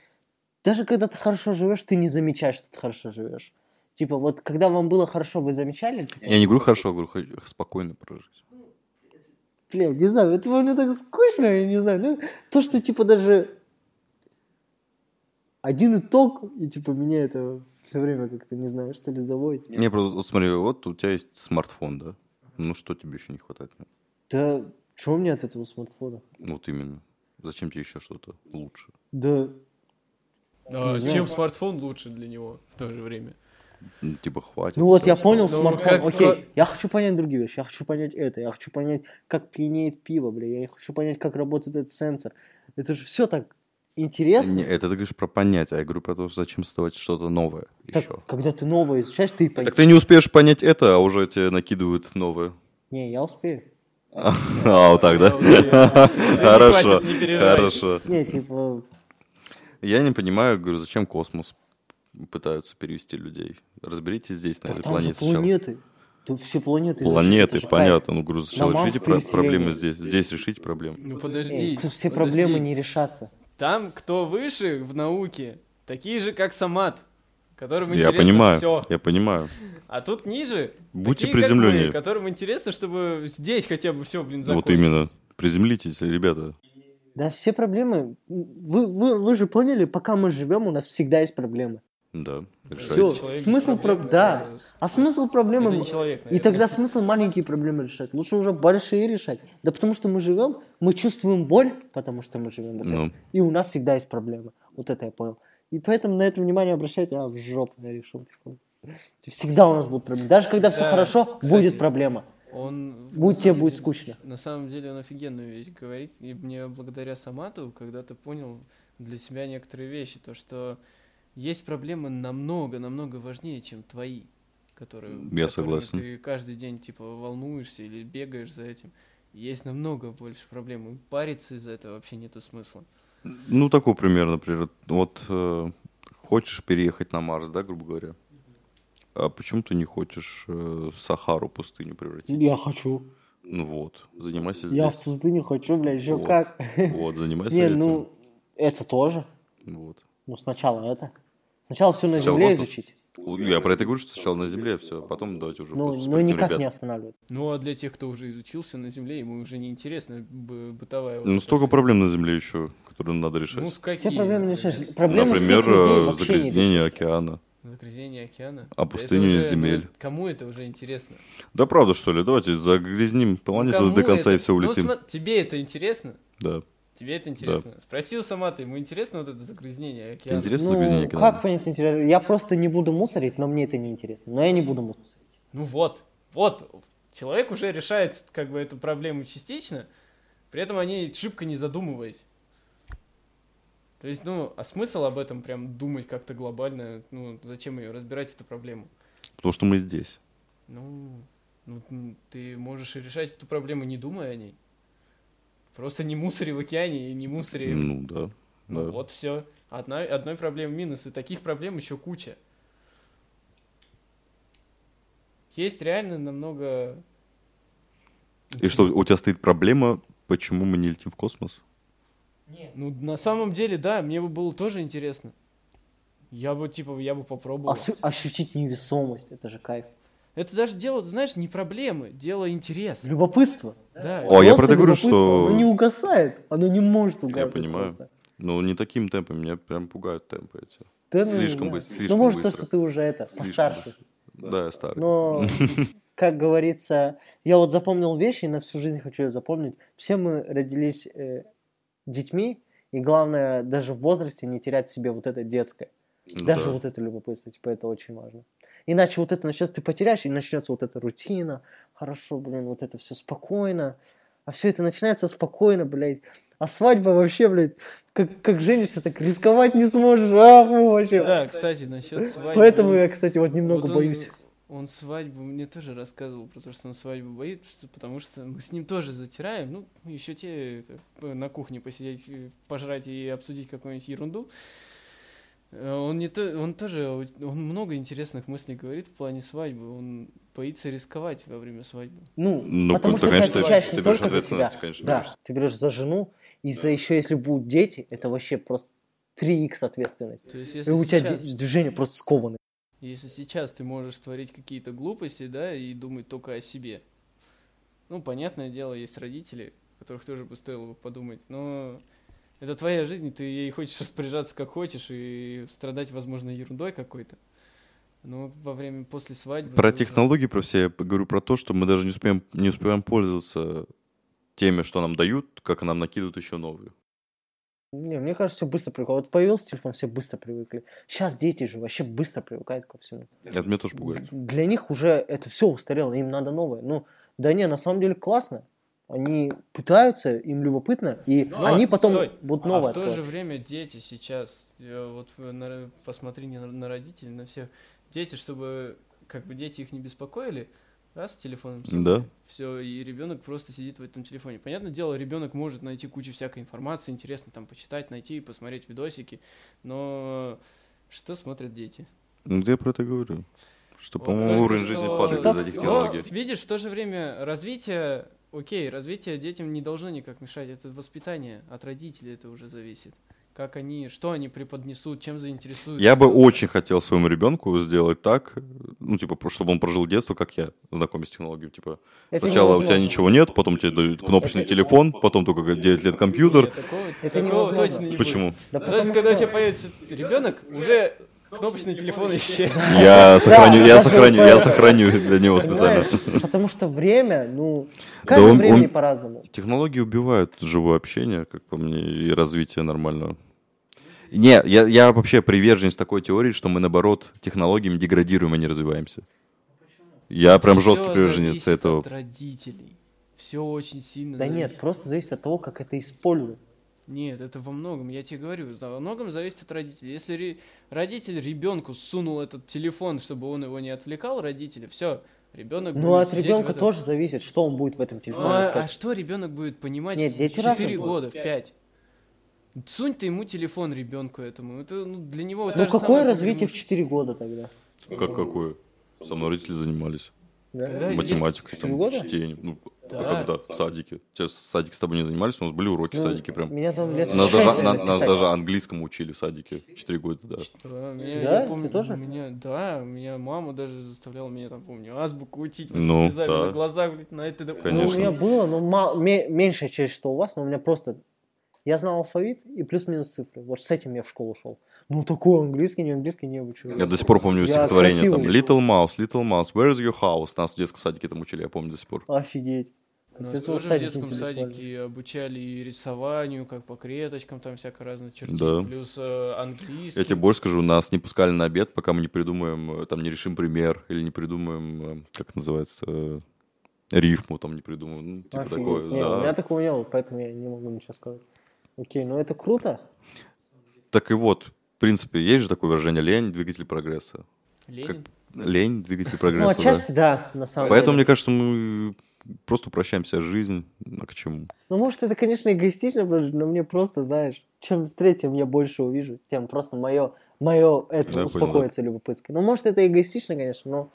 даже когда ты хорошо живешь, ты не замечаешь, что ты хорошо живешь. Типа, вот когда вам было хорошо, вы замечали? Я не говорю хорошо, я говорю спокойно прожить. Блядь, не знаю, это мне так скучно, я не знаю. Ну, то, что, типа, даже один итог, и, типа, меня это все время как-то, не знаю, что ли, заводит. Не, просто вот смотри, вот у тебя есть смартфон, да? Ну что тебе еще не хватает? Да, чего мне от этого смартфона? Вот именно. Зачем тебе еще что-то лучше? Да, А чем смартфон лучше для него в то же время? Ну, Типа, хватит. Ну вот я понял. Ну, смартфон, как окей, про- я хочу понять другие вещи, я хочу понять это, я хочу понять, как пьянеет пиво, бля, я хочу понять, как работает этот сенсор. Это же все так интересно. Не, это ты говоришь про понятие, а я говорю про то, зачем создавать что-то новое Так, еще. когда ты новое изучаешь, ты поймешь. Так ты не успеешь понять это, а уже тебе накидывают новое. Не, я успею. А, вот так, да? Хорошо, хорошо. Не, типа, Я не понимаю, говорю, зачем космос пытаются перевести людей. Разберитесь здесь, на этой планете сначала. планеты. Тут все планеты. изучить, Планеты, же понятно. Ну, сначала Марс решите про- проблемы здесь. Здесь решите проблемы. Ну подожди. Эй, тут все подожди. проблемы не решатся. Там, кто выше в науке, такие же, как Самат, которым Я интересно понимаю, все. я понимаю. А тут ниже, Будьте такие, как приземленнее. мы, которым интересно, чтобы здесь хотя бы все, блин, Вот закончилось. именно. Приземлитесь, ребята. Да, все проблемы. Вы, вы, вы же поняли, пока мы живем, у нас всегда есть проблемы. Да. Человек без смысл про- да. А смысл проблемы... Это не человек, И тогда смысл маленькие проблемы решать. Лучше уже большие решать. Да потому что мы живем, мы чувствуем боль, потому что мы живем. Ну. И у нас всегда есть проблемы. Вот это я понял. И поэтому на это внимание обращайте, а в жопу я решил. типа. Всегда у нас будут проблемы. Даже когда все Да, хорошо, кстати. будет проблема. Он, Будет тебе будет скучно. На самом деле он офигенную вещь говорит. И мне благодаря Самату когда-то понял для себя некоторые вещи. То, что есть проблемы намного, намного важнее, чем твои. Которые, Я согласен. ты каждый день типа волнуешься или бегаешь за этим. Есть намного больше проблем. И париться из-за этого вообще нету смысла. Ну, такой пример, например. Вот э, хочешь переехать на Марс, да, грубо говоря? А почему ты не хочешь э, Сахару пустыню превратить? Я хочу. Ну вот, занимайся Я в здесь. пустыню хочу, блядь, еще Вот. как. Вот, занимайся Не, этим. ну, это тоже. Вот. Ну, сначала это. Сначала все на Сначала земле космос. изучить. Я про это говорю, что сначала на Земле все, потом давайте уже Ну, ну никак ребят. не останавливать. Ну а для тех, кто уже изучился на Земле, ему уже не интересно бытовая. вот Ну, эта столько проблем на Земле еще, которые надо решать. Ну, с Все какими? проблемы не например? решаешь. Проблемы Например, э, загрязнение океана. Загрязнение океана. Опустынивание Это уже, ну, земель. кому это уже интересно? Да правда, что ли? Давайте загрязним Ну, планету кому до конца это? и все Ну, улетим. сма- тебе это интересно? Да. Тебе это интересно? Спросил сама ты, ему интересно вот это загрязнение океана? интересно загрязнение Ну, океана? как понять интересно? Я просто не буду мусорить, но мне это не интересно. Но я не буду мусорить. Ну вот, вот, человек уже решает как бы эту проблему частично, при этом о ней шибко не задумываясь. То есть, ну, а смысл об этом прям думать как-то глобально, ну, зачем ее разбирать, эту проблему? Потому что мы здесь. Ну, ну, ты можешь и решать эту проблему, не думая о ней. Просто не мусори в океане и не мусори... Ну, да. Ну, да. вот все. Одной, одной проблемы минус, и таких проблем еще куча. Есть реально намного... И что, у тебя стоит проблема, почему мы не летим в космос? Ну, на самом деле, да, мне бы было тоже интересно. Я бы, типа, я бы попробовал. Осу- ощутить невесомость, это же кайф. Это даже дело, знаешь, не проблемы, дело интерес. Любопытство. Да. О, я про это говорю, что- Оно не угасает, оно не может угаснуть понимаю. просто. Ну, не таким темпом, меня прям пугают темпы эти. Да, ну, Слишком да. быстро, Ну, слишком может, то, быстро. что ты уже это, Слишком постарше. быстро. Да, я старый. Но, как говорится, я вот запомнил вещи, и на всю жизнь хочу ее запомнить. Все мы родились э, детьми, и главное, даже в возрасте не терять в себе вот это детское. Ну Даже да. вот это любопытство, типа, это очень важно. Иначе вот это начнется, ты потеряешь, и начнется вот эта рутина. Хорошо, блин, вот это все спокойно. А все это начинается спокойно, блядь. А свадьба вообще, блядь, как, как женишься, так рисковать не сможешь. Ах, вообще. Да, кстати, насчет свадьбы. Поэтому я, кстати, вот немного Вот он- боюсь. Он свадьбу мне тоже рассказывал про то, что он свадьбу боится, потому что мы с ним тоже затираем. Ну, еще те это, на кухне посидеть, пожрать и обсудить какую-нибудь ерунду. Э, Он не то, он тоже, он много интересных мыслей говорит в плане свадьбы. Он боится рисковать во время свадьбы. Ну, Ну, потому ты, что ты конечно, отвечаешь ты не берешь только за себя. ответственность, конечно, да, берешь. ты берешь за жену, и за еще, если будут дети, это вообще просто 3х ответственность. То есть, И если у тебя сейчас, д- движение просто скованы. если сейчас ты можешь творить какие-то глупости, да, и думать только о себе. Ну, понятное дело, есть родители, которых тоже бы стоило бы подумать, но это твоя жизнь, и ты ей хочешь распоряжаться как хочешь и страдать, возможно, ерундой какой-то. Но во время, после свадьбы... Про технологии, про все, я говорю про то, что мы даже не успеем, не успеваем пользоваться теми, что нам дают, как нам накидывают еще новые. Не, мне кажется, все быстро привыкли. Вот появился телефон, все быстро привыкли. Сейчас дети же вообще быстро привыкают ко всему. Это меня тоже пугает. Для них уже это все устарело, им надо новое. Ну, да не, на самом деле классно. Они пытаются, им любопытно, и Но, они потом стой, будут а новое в то же время дети сейчас, э, вот на- посмотри не на, на родителей, на всех. Дети, чтобы как бы дети их не беспокоили, раз телефоном Да. все, и ребенок просто сидит в этом телефоне. Понятное дело, ребенок может найти кучу всякой информации, интересно там почитать, найти, посмотреть видосики, но что смотрят дети? Ну, я про это говорю. Что, Вот по-моему, уровень что- жизни падает TikTok, из этих Но, технологий. видишь, в то же время развитие, окей, развитие детям не должно никак мешать. Это воспитание от родителей это уже зависит. Как они, что они преподнесут, чем заинтересуют. Я бы очень хотел своему ребенку сделать так, ну, типа, чтобы он прожил детство, как я, знакомясь с технологией. Типа, Это сначала у тебя невозможно. ничего нет, потом тебе дают кнопочный телефон, потом только 9 лет компьютер. Нет, такого, Это такого невозможно. точно не Почему? Да будет. потому Даже когда у что- тебя появится ребенок, уже кнопочный телефон исчез. Я сохраню, я сохраню, я сохраню для него специально. Потому что время, ну, каждое он- по-разному. Технологии убивают живое общение, как по мне, и развитие нормального. Не, я, я вообще приверженец такой теории, что мы, наоборот, технологиями деградируем, а не развиваемся. Я прям жесткий приверженец этого. от родителей. Все очень сильно Да нет, просто зависит от того, как это используют. Нет, это во многом, я тебе говорю, во многом зависит от родителей. Если ре- родитель ребенку сунул этот телефон, чтобы он его не отвлекал, родители, все, ребенок Ну, будет от сидеть в ребенка этом- тоже зависит, что он будет в этом Ну, телефоне а, искать. а что ребенок будет понимать Нет, в дети 4 разные. года, в 5? Сунь ты ему телефон ребенку этому. Это ну, для него Ну, какое развитие в проблема. 4 года тогда? Как какое? Со мной родители занимались. Да? Когда Четыре там, года? чтением. Ну, Да. а когда? В садике. Сейчас в садике с тобой не занимались, у нас были уроки в Ну, садике прям. Меня там лет Нас в даже, на- нас даже английскому учили в садике. Четыре года, да. Да, меня, Да? я помню, Ты тоже? Меня, да, меня мама даже заставляла меня там, помню, азбуку учить Ну, слезами да. на глазах, блядь, на это. да- Ну, у Конечно. меня было, но ма- ме- меньшая часть, что у вас, но у меня просто... Я знал алфавит и плюс-минус цифры. Вот с этим я в школу шел. Ну, такой английский, не английский, не обучу. Я до сих пор помню Я стихотворение там. Little Mouse, Little Mouse, where is your house? Нас в детском садике там учили, я помню до сих пор. Офигеть. Нас Это тоже в детском садике обучали и рисованию, как по клеточкам, там всяко разное чертить, Да. плюс э, английский. Я тебе больше скажу, нас не пускали на обед, пока мы не придумаем, э, там не решим пример, или не придумаем, э, как это называется, э, рифму там не придумаем, ну, типа Офигеть. такое, Не, у меня да. такого не было, поэтому я не могу ничего сказать. Окей, ну это круто. Так и вот, принципе, есть же такое выражение «лень – двигатель прогресса». Ленин. Лень – двигатель Ну, прогресса, да. отчасти да, на самом Поэтому, мне деле. кажется, мы просто упрощаем себе жизнь, а к чему? Ну, может, это, конечно, эгоистично, но мне просто, знаешь, чем с третьим я больше увижу, тем просто мое, мое это понял, успокоится любопытское. Ну, может, это эгоистично, конечно, но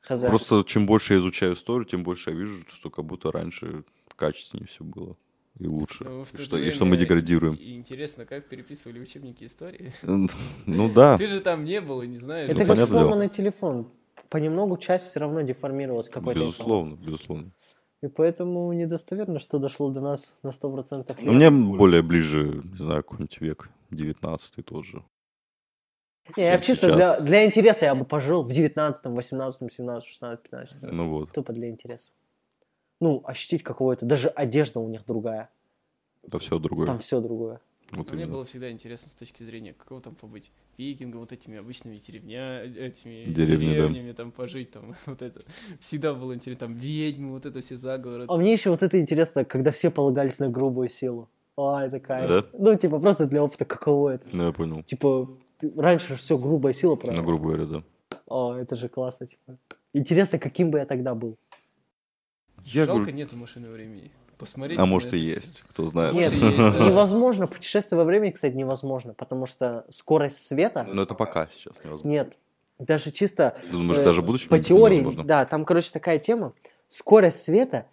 хз. Просто чем больше я изучаю историю, тем больше я вижу, что как будто раньше качественнее все было и лучше. Ну, в И то что, и что мы деградируем. и Интересно, как переписывали учебники истории. Ну да. Ты же там не был и не знаешь. Это Ну, как сломанный телефон. Понемногу часть все равно деформировалась какой-то. Безусловно, безусловно. И поэтому недостоверно, что дошло до нас на 100% Но мне более ближе, не знаю, какой-нибудь век 19 тоже. Не, я чисто для, для интереса я бы пожил в 19, 18, 17, 16, 15. Ну вот, Тупо для интереса. Ну, ощутить какое-то, даже одежда у них другая. это все другое. Там все другое. Вот Мне именно. было всегда интересно с точки зрения, какого там побыть викингом, вот этими обычными деревня, этими Деревни, да. деревнями, там пожить, там вот это. Всегда было интересно, там ведьмы, вот это все заговоры. А мне еще вот это интересно, когда все полагались на грубую силу. А, это кайф. Да? Ну, типа, просто для опыта, каково это. Ну, я понял. Типа, ты- раньше все грубая сила Ну, правила. грубо говоря, да. О, это же классно, типа. Интересно, каким бы я тогда был. Я Жалко, говорю, нету машины времени. Посмотреть а может и есть, кто знает. Нет, Может, есть, да. невозможно. Путешествие во времени, кстати, невозможно, потому что скорость света... Но это пока сейчас невозможно. Нет. Даже чисто... Ты думаешь, э, даже в будущем По теории, невозможно? да, там, короче, такая тема. Скорость света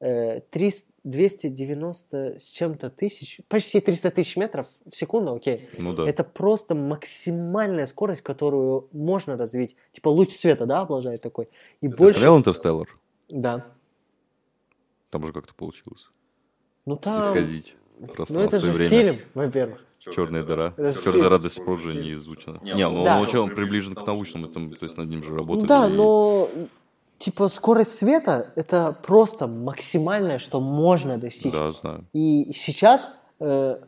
э, 300 290 с чем-то тысяч, почти 300 тысяч метров в секунду, окей. Ну да. Это просто максимальная скорость, которую можно развить. Типа луч света, да, облажает такой. И Ты больше... смотрел «Интерстеллар»? Да. Там же как-то получилось. Ну там... Исказить Ну это пространство и же время. фильм, во-первых. Черная дыра. Это Черная фильм. дыра до сих пор же не изучена. Не, ну Да. он, он приближен к научному, там, то есть над ним же работали. Да, и- но типа скорость света это просто максимальное, что можно достичь. Да, знаю. И сейчас э,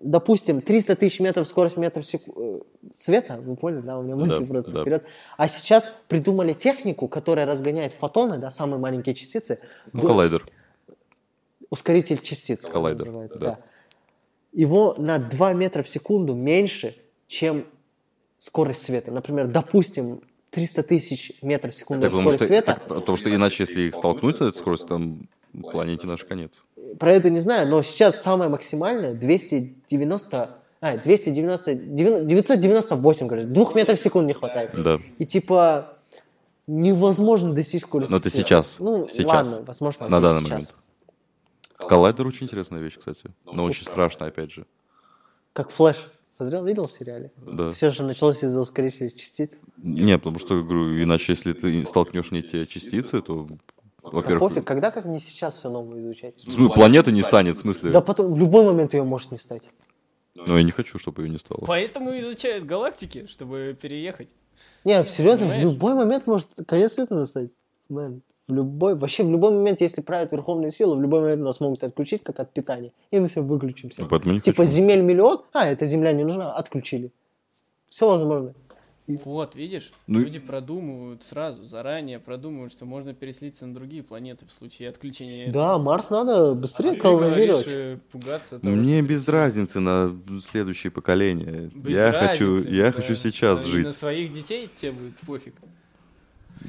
допустим, 300 тысяч метров скорость метров сек- э, света, вы поняли, да, у меня мысли Да, просто да. вперед. А сейчас придумали технику, которая разгоняет фотоны, да, самые маленькие частицы, Ну, до- коллайдер. ускоритель частиц. Коллайдер, называют, да. да. Его на 2 метра в секунду меньше, чем скорость света. Например, допустим, 300 тысяч метров в секунду Так, потому скорость что, света. так, потому что иначе, если их столкнуть с этой скоростью, там планете наш конец. Про это не знаю, но сейчас самое максимальное 290... А, 290... 998, короче. Двух метров в секунду не хватает. Да. И типа невозможно достичь скорости Но это сейчас. Ну, Сейчас. ладно, возможно, На данный сейчас. момент. Коллайдер очень интересная вещь, кстати. Но очень страшно, опять же. Как Flash. Смотрел, видел в сериале? Да. Все же началось из-за ускорителя частиц. Не, потому что, говорю, иначе, если ты столкнешь не те частицы, то, Да во-первых, пофиг, когда как не сейчас все новое изучать? в смысле, планеты не станет, в смысле. Да потом в любой момент ее может не стать. Но я не хочу, чтобы ее не стало. Поэтому изучают галактики, чтобы переехать. Не, серьезно, в Понимаешь? любой момент может конец света настать. Man, в любой, вообще в любой момент, если правят верховные силы, в любой момент нас могут отключить, как от питания. И мы все выключимся. Ну, Поэтому не Типа хочу. земель миллион, а, эта земля не нужна, отключили. Все возможно. Вот, видишь, Ну и- люди продумывают сразу, заранее продумывают, что можно переселиться на другие планеты в случае отключения. Да, Марс надо А быстрее ты говоришь, колонизировать. э, пугаться того, Мне что без разницы на следующее поколение. Без я хочу, разницы, я да. хочу сейчас Но жить. На своих детей тебе будет пофиг.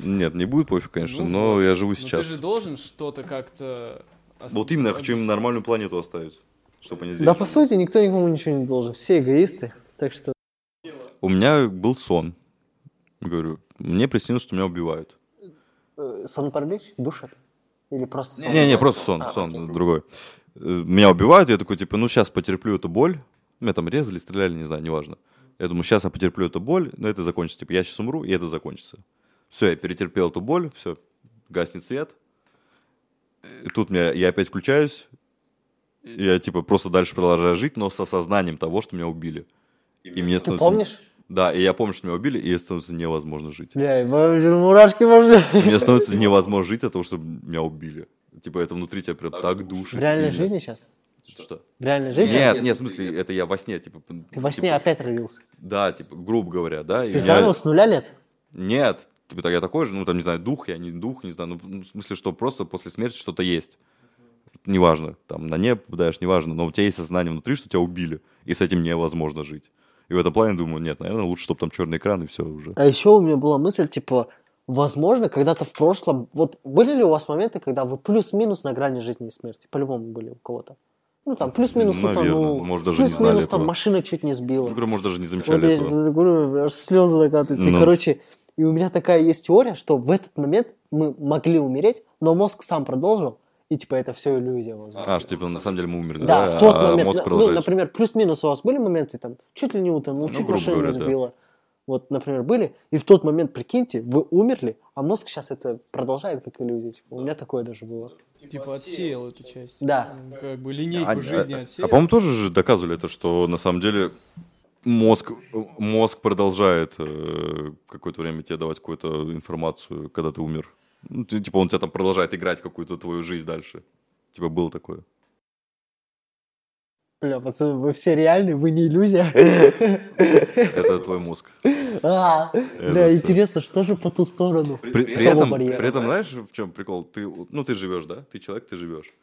Нет, не будет пофиг, конечно, Ну но вот. я живу Но сейчас. ты же должен что-то как-то... Вот именно я хочу им нормальную планету оставить, чтобы они здесь. Да, по сути, никто никому ничего не должен. Все эгоисты. Так что... У меня был сон. Говорю, мне приснилось, что меня убивают. э, Сон паралич? Душат? Или просто сон? Не-не, просто сон, А, сон окей. другой. Э, Меня убивают, я такой, типа, ну сейчас потерплю эту боль. Меня там резали, стреляли, не знаю, неважно. Я думаю, сейчас я потерплю эту боль, но это закончится. Типа, я сейчас умру, и это закончится. Все, я перетерпел эту боль, все, гаснет свет. И тут меня, я опять включаюсь. и Я, типа, просто дальше продолжаю жить, но с осознанием того, что меня убили. И мне Ты становится- помнишь? Да, и я помню, что меня убили, и становится невозможно жить. Бля, мурашки пошли. Мне становится невозможно жить от того, что меня убили. Типа, это внутри тебя прям так душит. В реальной сильно. жизни сейчас? Что? В реальной жизни? Нет, нет, в смысле, это я во сне, типа... Ты во сне опять родился. Да, типа, грубо говоря, да. Ты меня- заново с нуля лет? Нет, типа, так я такой же, ну, там, не знаю, дух, я не дух, не знаю, ну, ну, в смысле, что просто после смерти что-то есть. Неважно, там, на небо попадаешь, неважно, но у тебя есть сознание внутри, что тебя убили, и с этим невозможно жить. И в этом плане думаю, нет, наверное, лучше, чтобы там черный экран, и все уже. А еще у меня была мысль, типа, возможно, когда-то в прошлом... Вот были ли у вас моменты, когда вы плюс-минус на грани жизни и смерти? По-любому были у кого-то. Ну, там, плюс-минус утонул. может, даже Плюс-минус там этого. машина чуть не сбила. Ну, может, даже не Вот замечали я этого. сейчас говорю, аж слезы накатываются. Ну. Короче, и у меня такая есть теория, что в этот момент мы могли умереть, но мозг сам продолжил, и типа это все иллюзия, возможно. А, что, типа, на самом деле мы умерли, Да, да? в тот а момент, мозг ну, например, плюс-минус у вас были моменты, там, чуть ли не утонул, Ну, чуть грубо машина говоря, не да. сбила. Вот, например, были, и в тот момент, прикиньте, вы умерли, а мозг сейчас это продолжает как иллюзия. Типа, у меня такое даже было. Типа отсеял эту часть. Да. Ну, Как бы линейку А, жизни а- отсеял. а, по-моему, тоже же доказывали это, что на самом деле мозг, мозг продолжает э, какое-то время тебе давать какую-то информацию, когда ты умер. Ну, ты- типа он тебя там продолжает играть какую-то твою жизнь дальше. Типа было такое. Бля, пацаны, вы все реальные, вы не иллюзия. Это твой мозг. А, Бля, интересно, что же по ту сторону? При, этом, при этом, знаешь, в чем прикол? Ты, ну, ты живешь, да? Ты человек, ты живешь.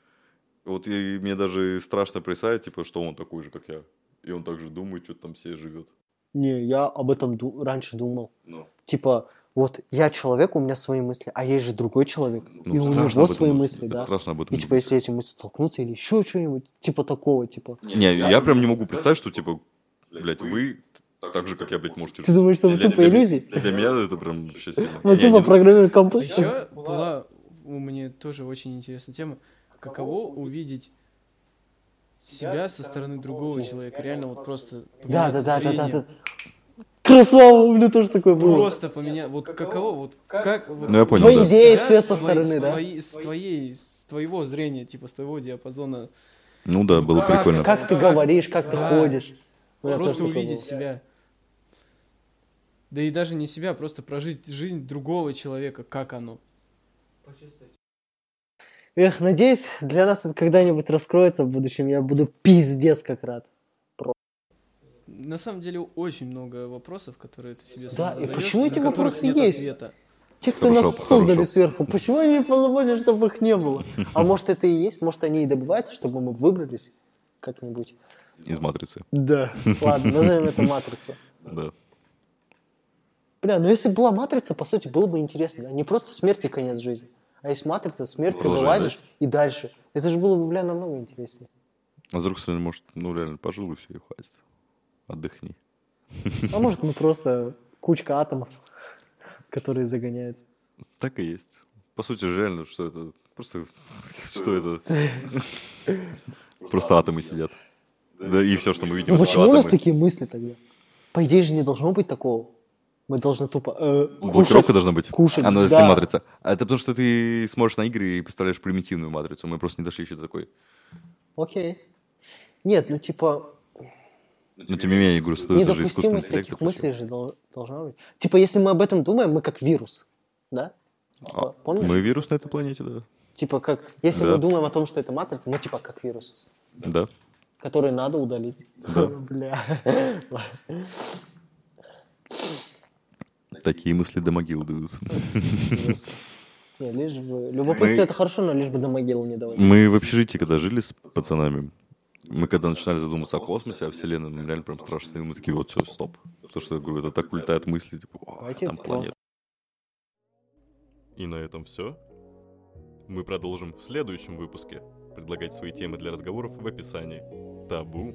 Вот и мне даже страшно представить, типа, что он такой же, как я. И он также думает, что там все живет. Не, я об этом раньше думал. Ну, Типа, вот я человек, у меня свои мысли, а есть же другой человек, ну, и у него этом свои мысли, да. Страшно об этом И типа, если эти мысли столкнутся или еще что-нибудь, типа такого, типа. Не, я прям не могу представить, что, типа, блядь, вы так же, как я, блядь, можете Ты думаешь, что Для- тупо иллюзии? Для меня это прям вообще сильно. Я тупо не- программируем компы. Еще была у меня тоже очень интересная тема. Каково увидеть себя со стороны другого человека? Реально вот просто Да, да, да, да, да, Красава, у меня тоже такое было. Просто поменять. Вот каково, вот как... Ну, я понял, Твои действия со стороны, да? С твоей, с твоего зрения, типа с твоего диапазона. Ну да, было прикольно. Как ты говоришь, как ты ходишь. Просто увидеть себя. Да и даже не себя, просто прожить жизнь другого человека, как оно. Эх, надеюсь, для нас это когда-нибудь раскроется в будущем. Я буду пиздец как рад. На самом деле очень много вопросов, которые ты себе Да, сам и задаешь, почему эти вопросы есть? ответа. Те, кто Хорошо, нас создали хорошо. сверху, почему они не позаботились, чтобы их не было? А может это и есть? Может они и добиваются, чтобы мы выбрались как-нибудь? Из матрицы. Да. Ладно, назовем это матрицей. Да. Бля, ну если бы была матрица, по сути, было бы интересно. да? Не просто смерть и конец жизни. А есть матрица, смерть, ты вылазишь и дальше. Это же было бы, бля, намного интереснее. А с другой стороны, может, ну реально пожил и все, и хватит. Отдохни. А может мы просто кучка атомов, которые загоняют. Так и есть. По сути, же реально, что это... Просто... Что это? Просто атомы сидят. Да, и все, что мы видим, Ну почему у нас такие мысли тогда? По идее же не должно быть такого. Мы должны тупо э, кушать. Блокировка должна быть. кушать, А, ну, если да. матрица. А это потому, что ты смотришь на игры и представляешь примитивную матрицу. Мы просто не дошли еще до такой. Окей. Нет, ну типа Но тем не менее, я говорю, создается же искусственный интеллект. таких мыслей же дол- должна быть. Типа если мы об этом думаем, мы как вирус, да? А, Помнишь? Мы вирус на этой планете, да. Типа как, если Да. мы думаем о том, что это матрица, мы типа как вирус, Да. который надо удалить. Да. Бля. Такие мысли до могил дают. Не, лишь бы... Любопытство Мы- это хорошо, но лишь бы до могилы не давать. Мы в общежитии, когда жили с пацанами, мы когда начинали задумываться о космосе, о Вселенной, нам реально прям страшно. И мы такие, вот, все, стоп. Потому что, я говорю, это так улетают мысли, типа, «О, Давайте там планета. И на этом все. Мы продолжим в следующем выпуске. Предлагать свои темы для разговоров в описании. Табу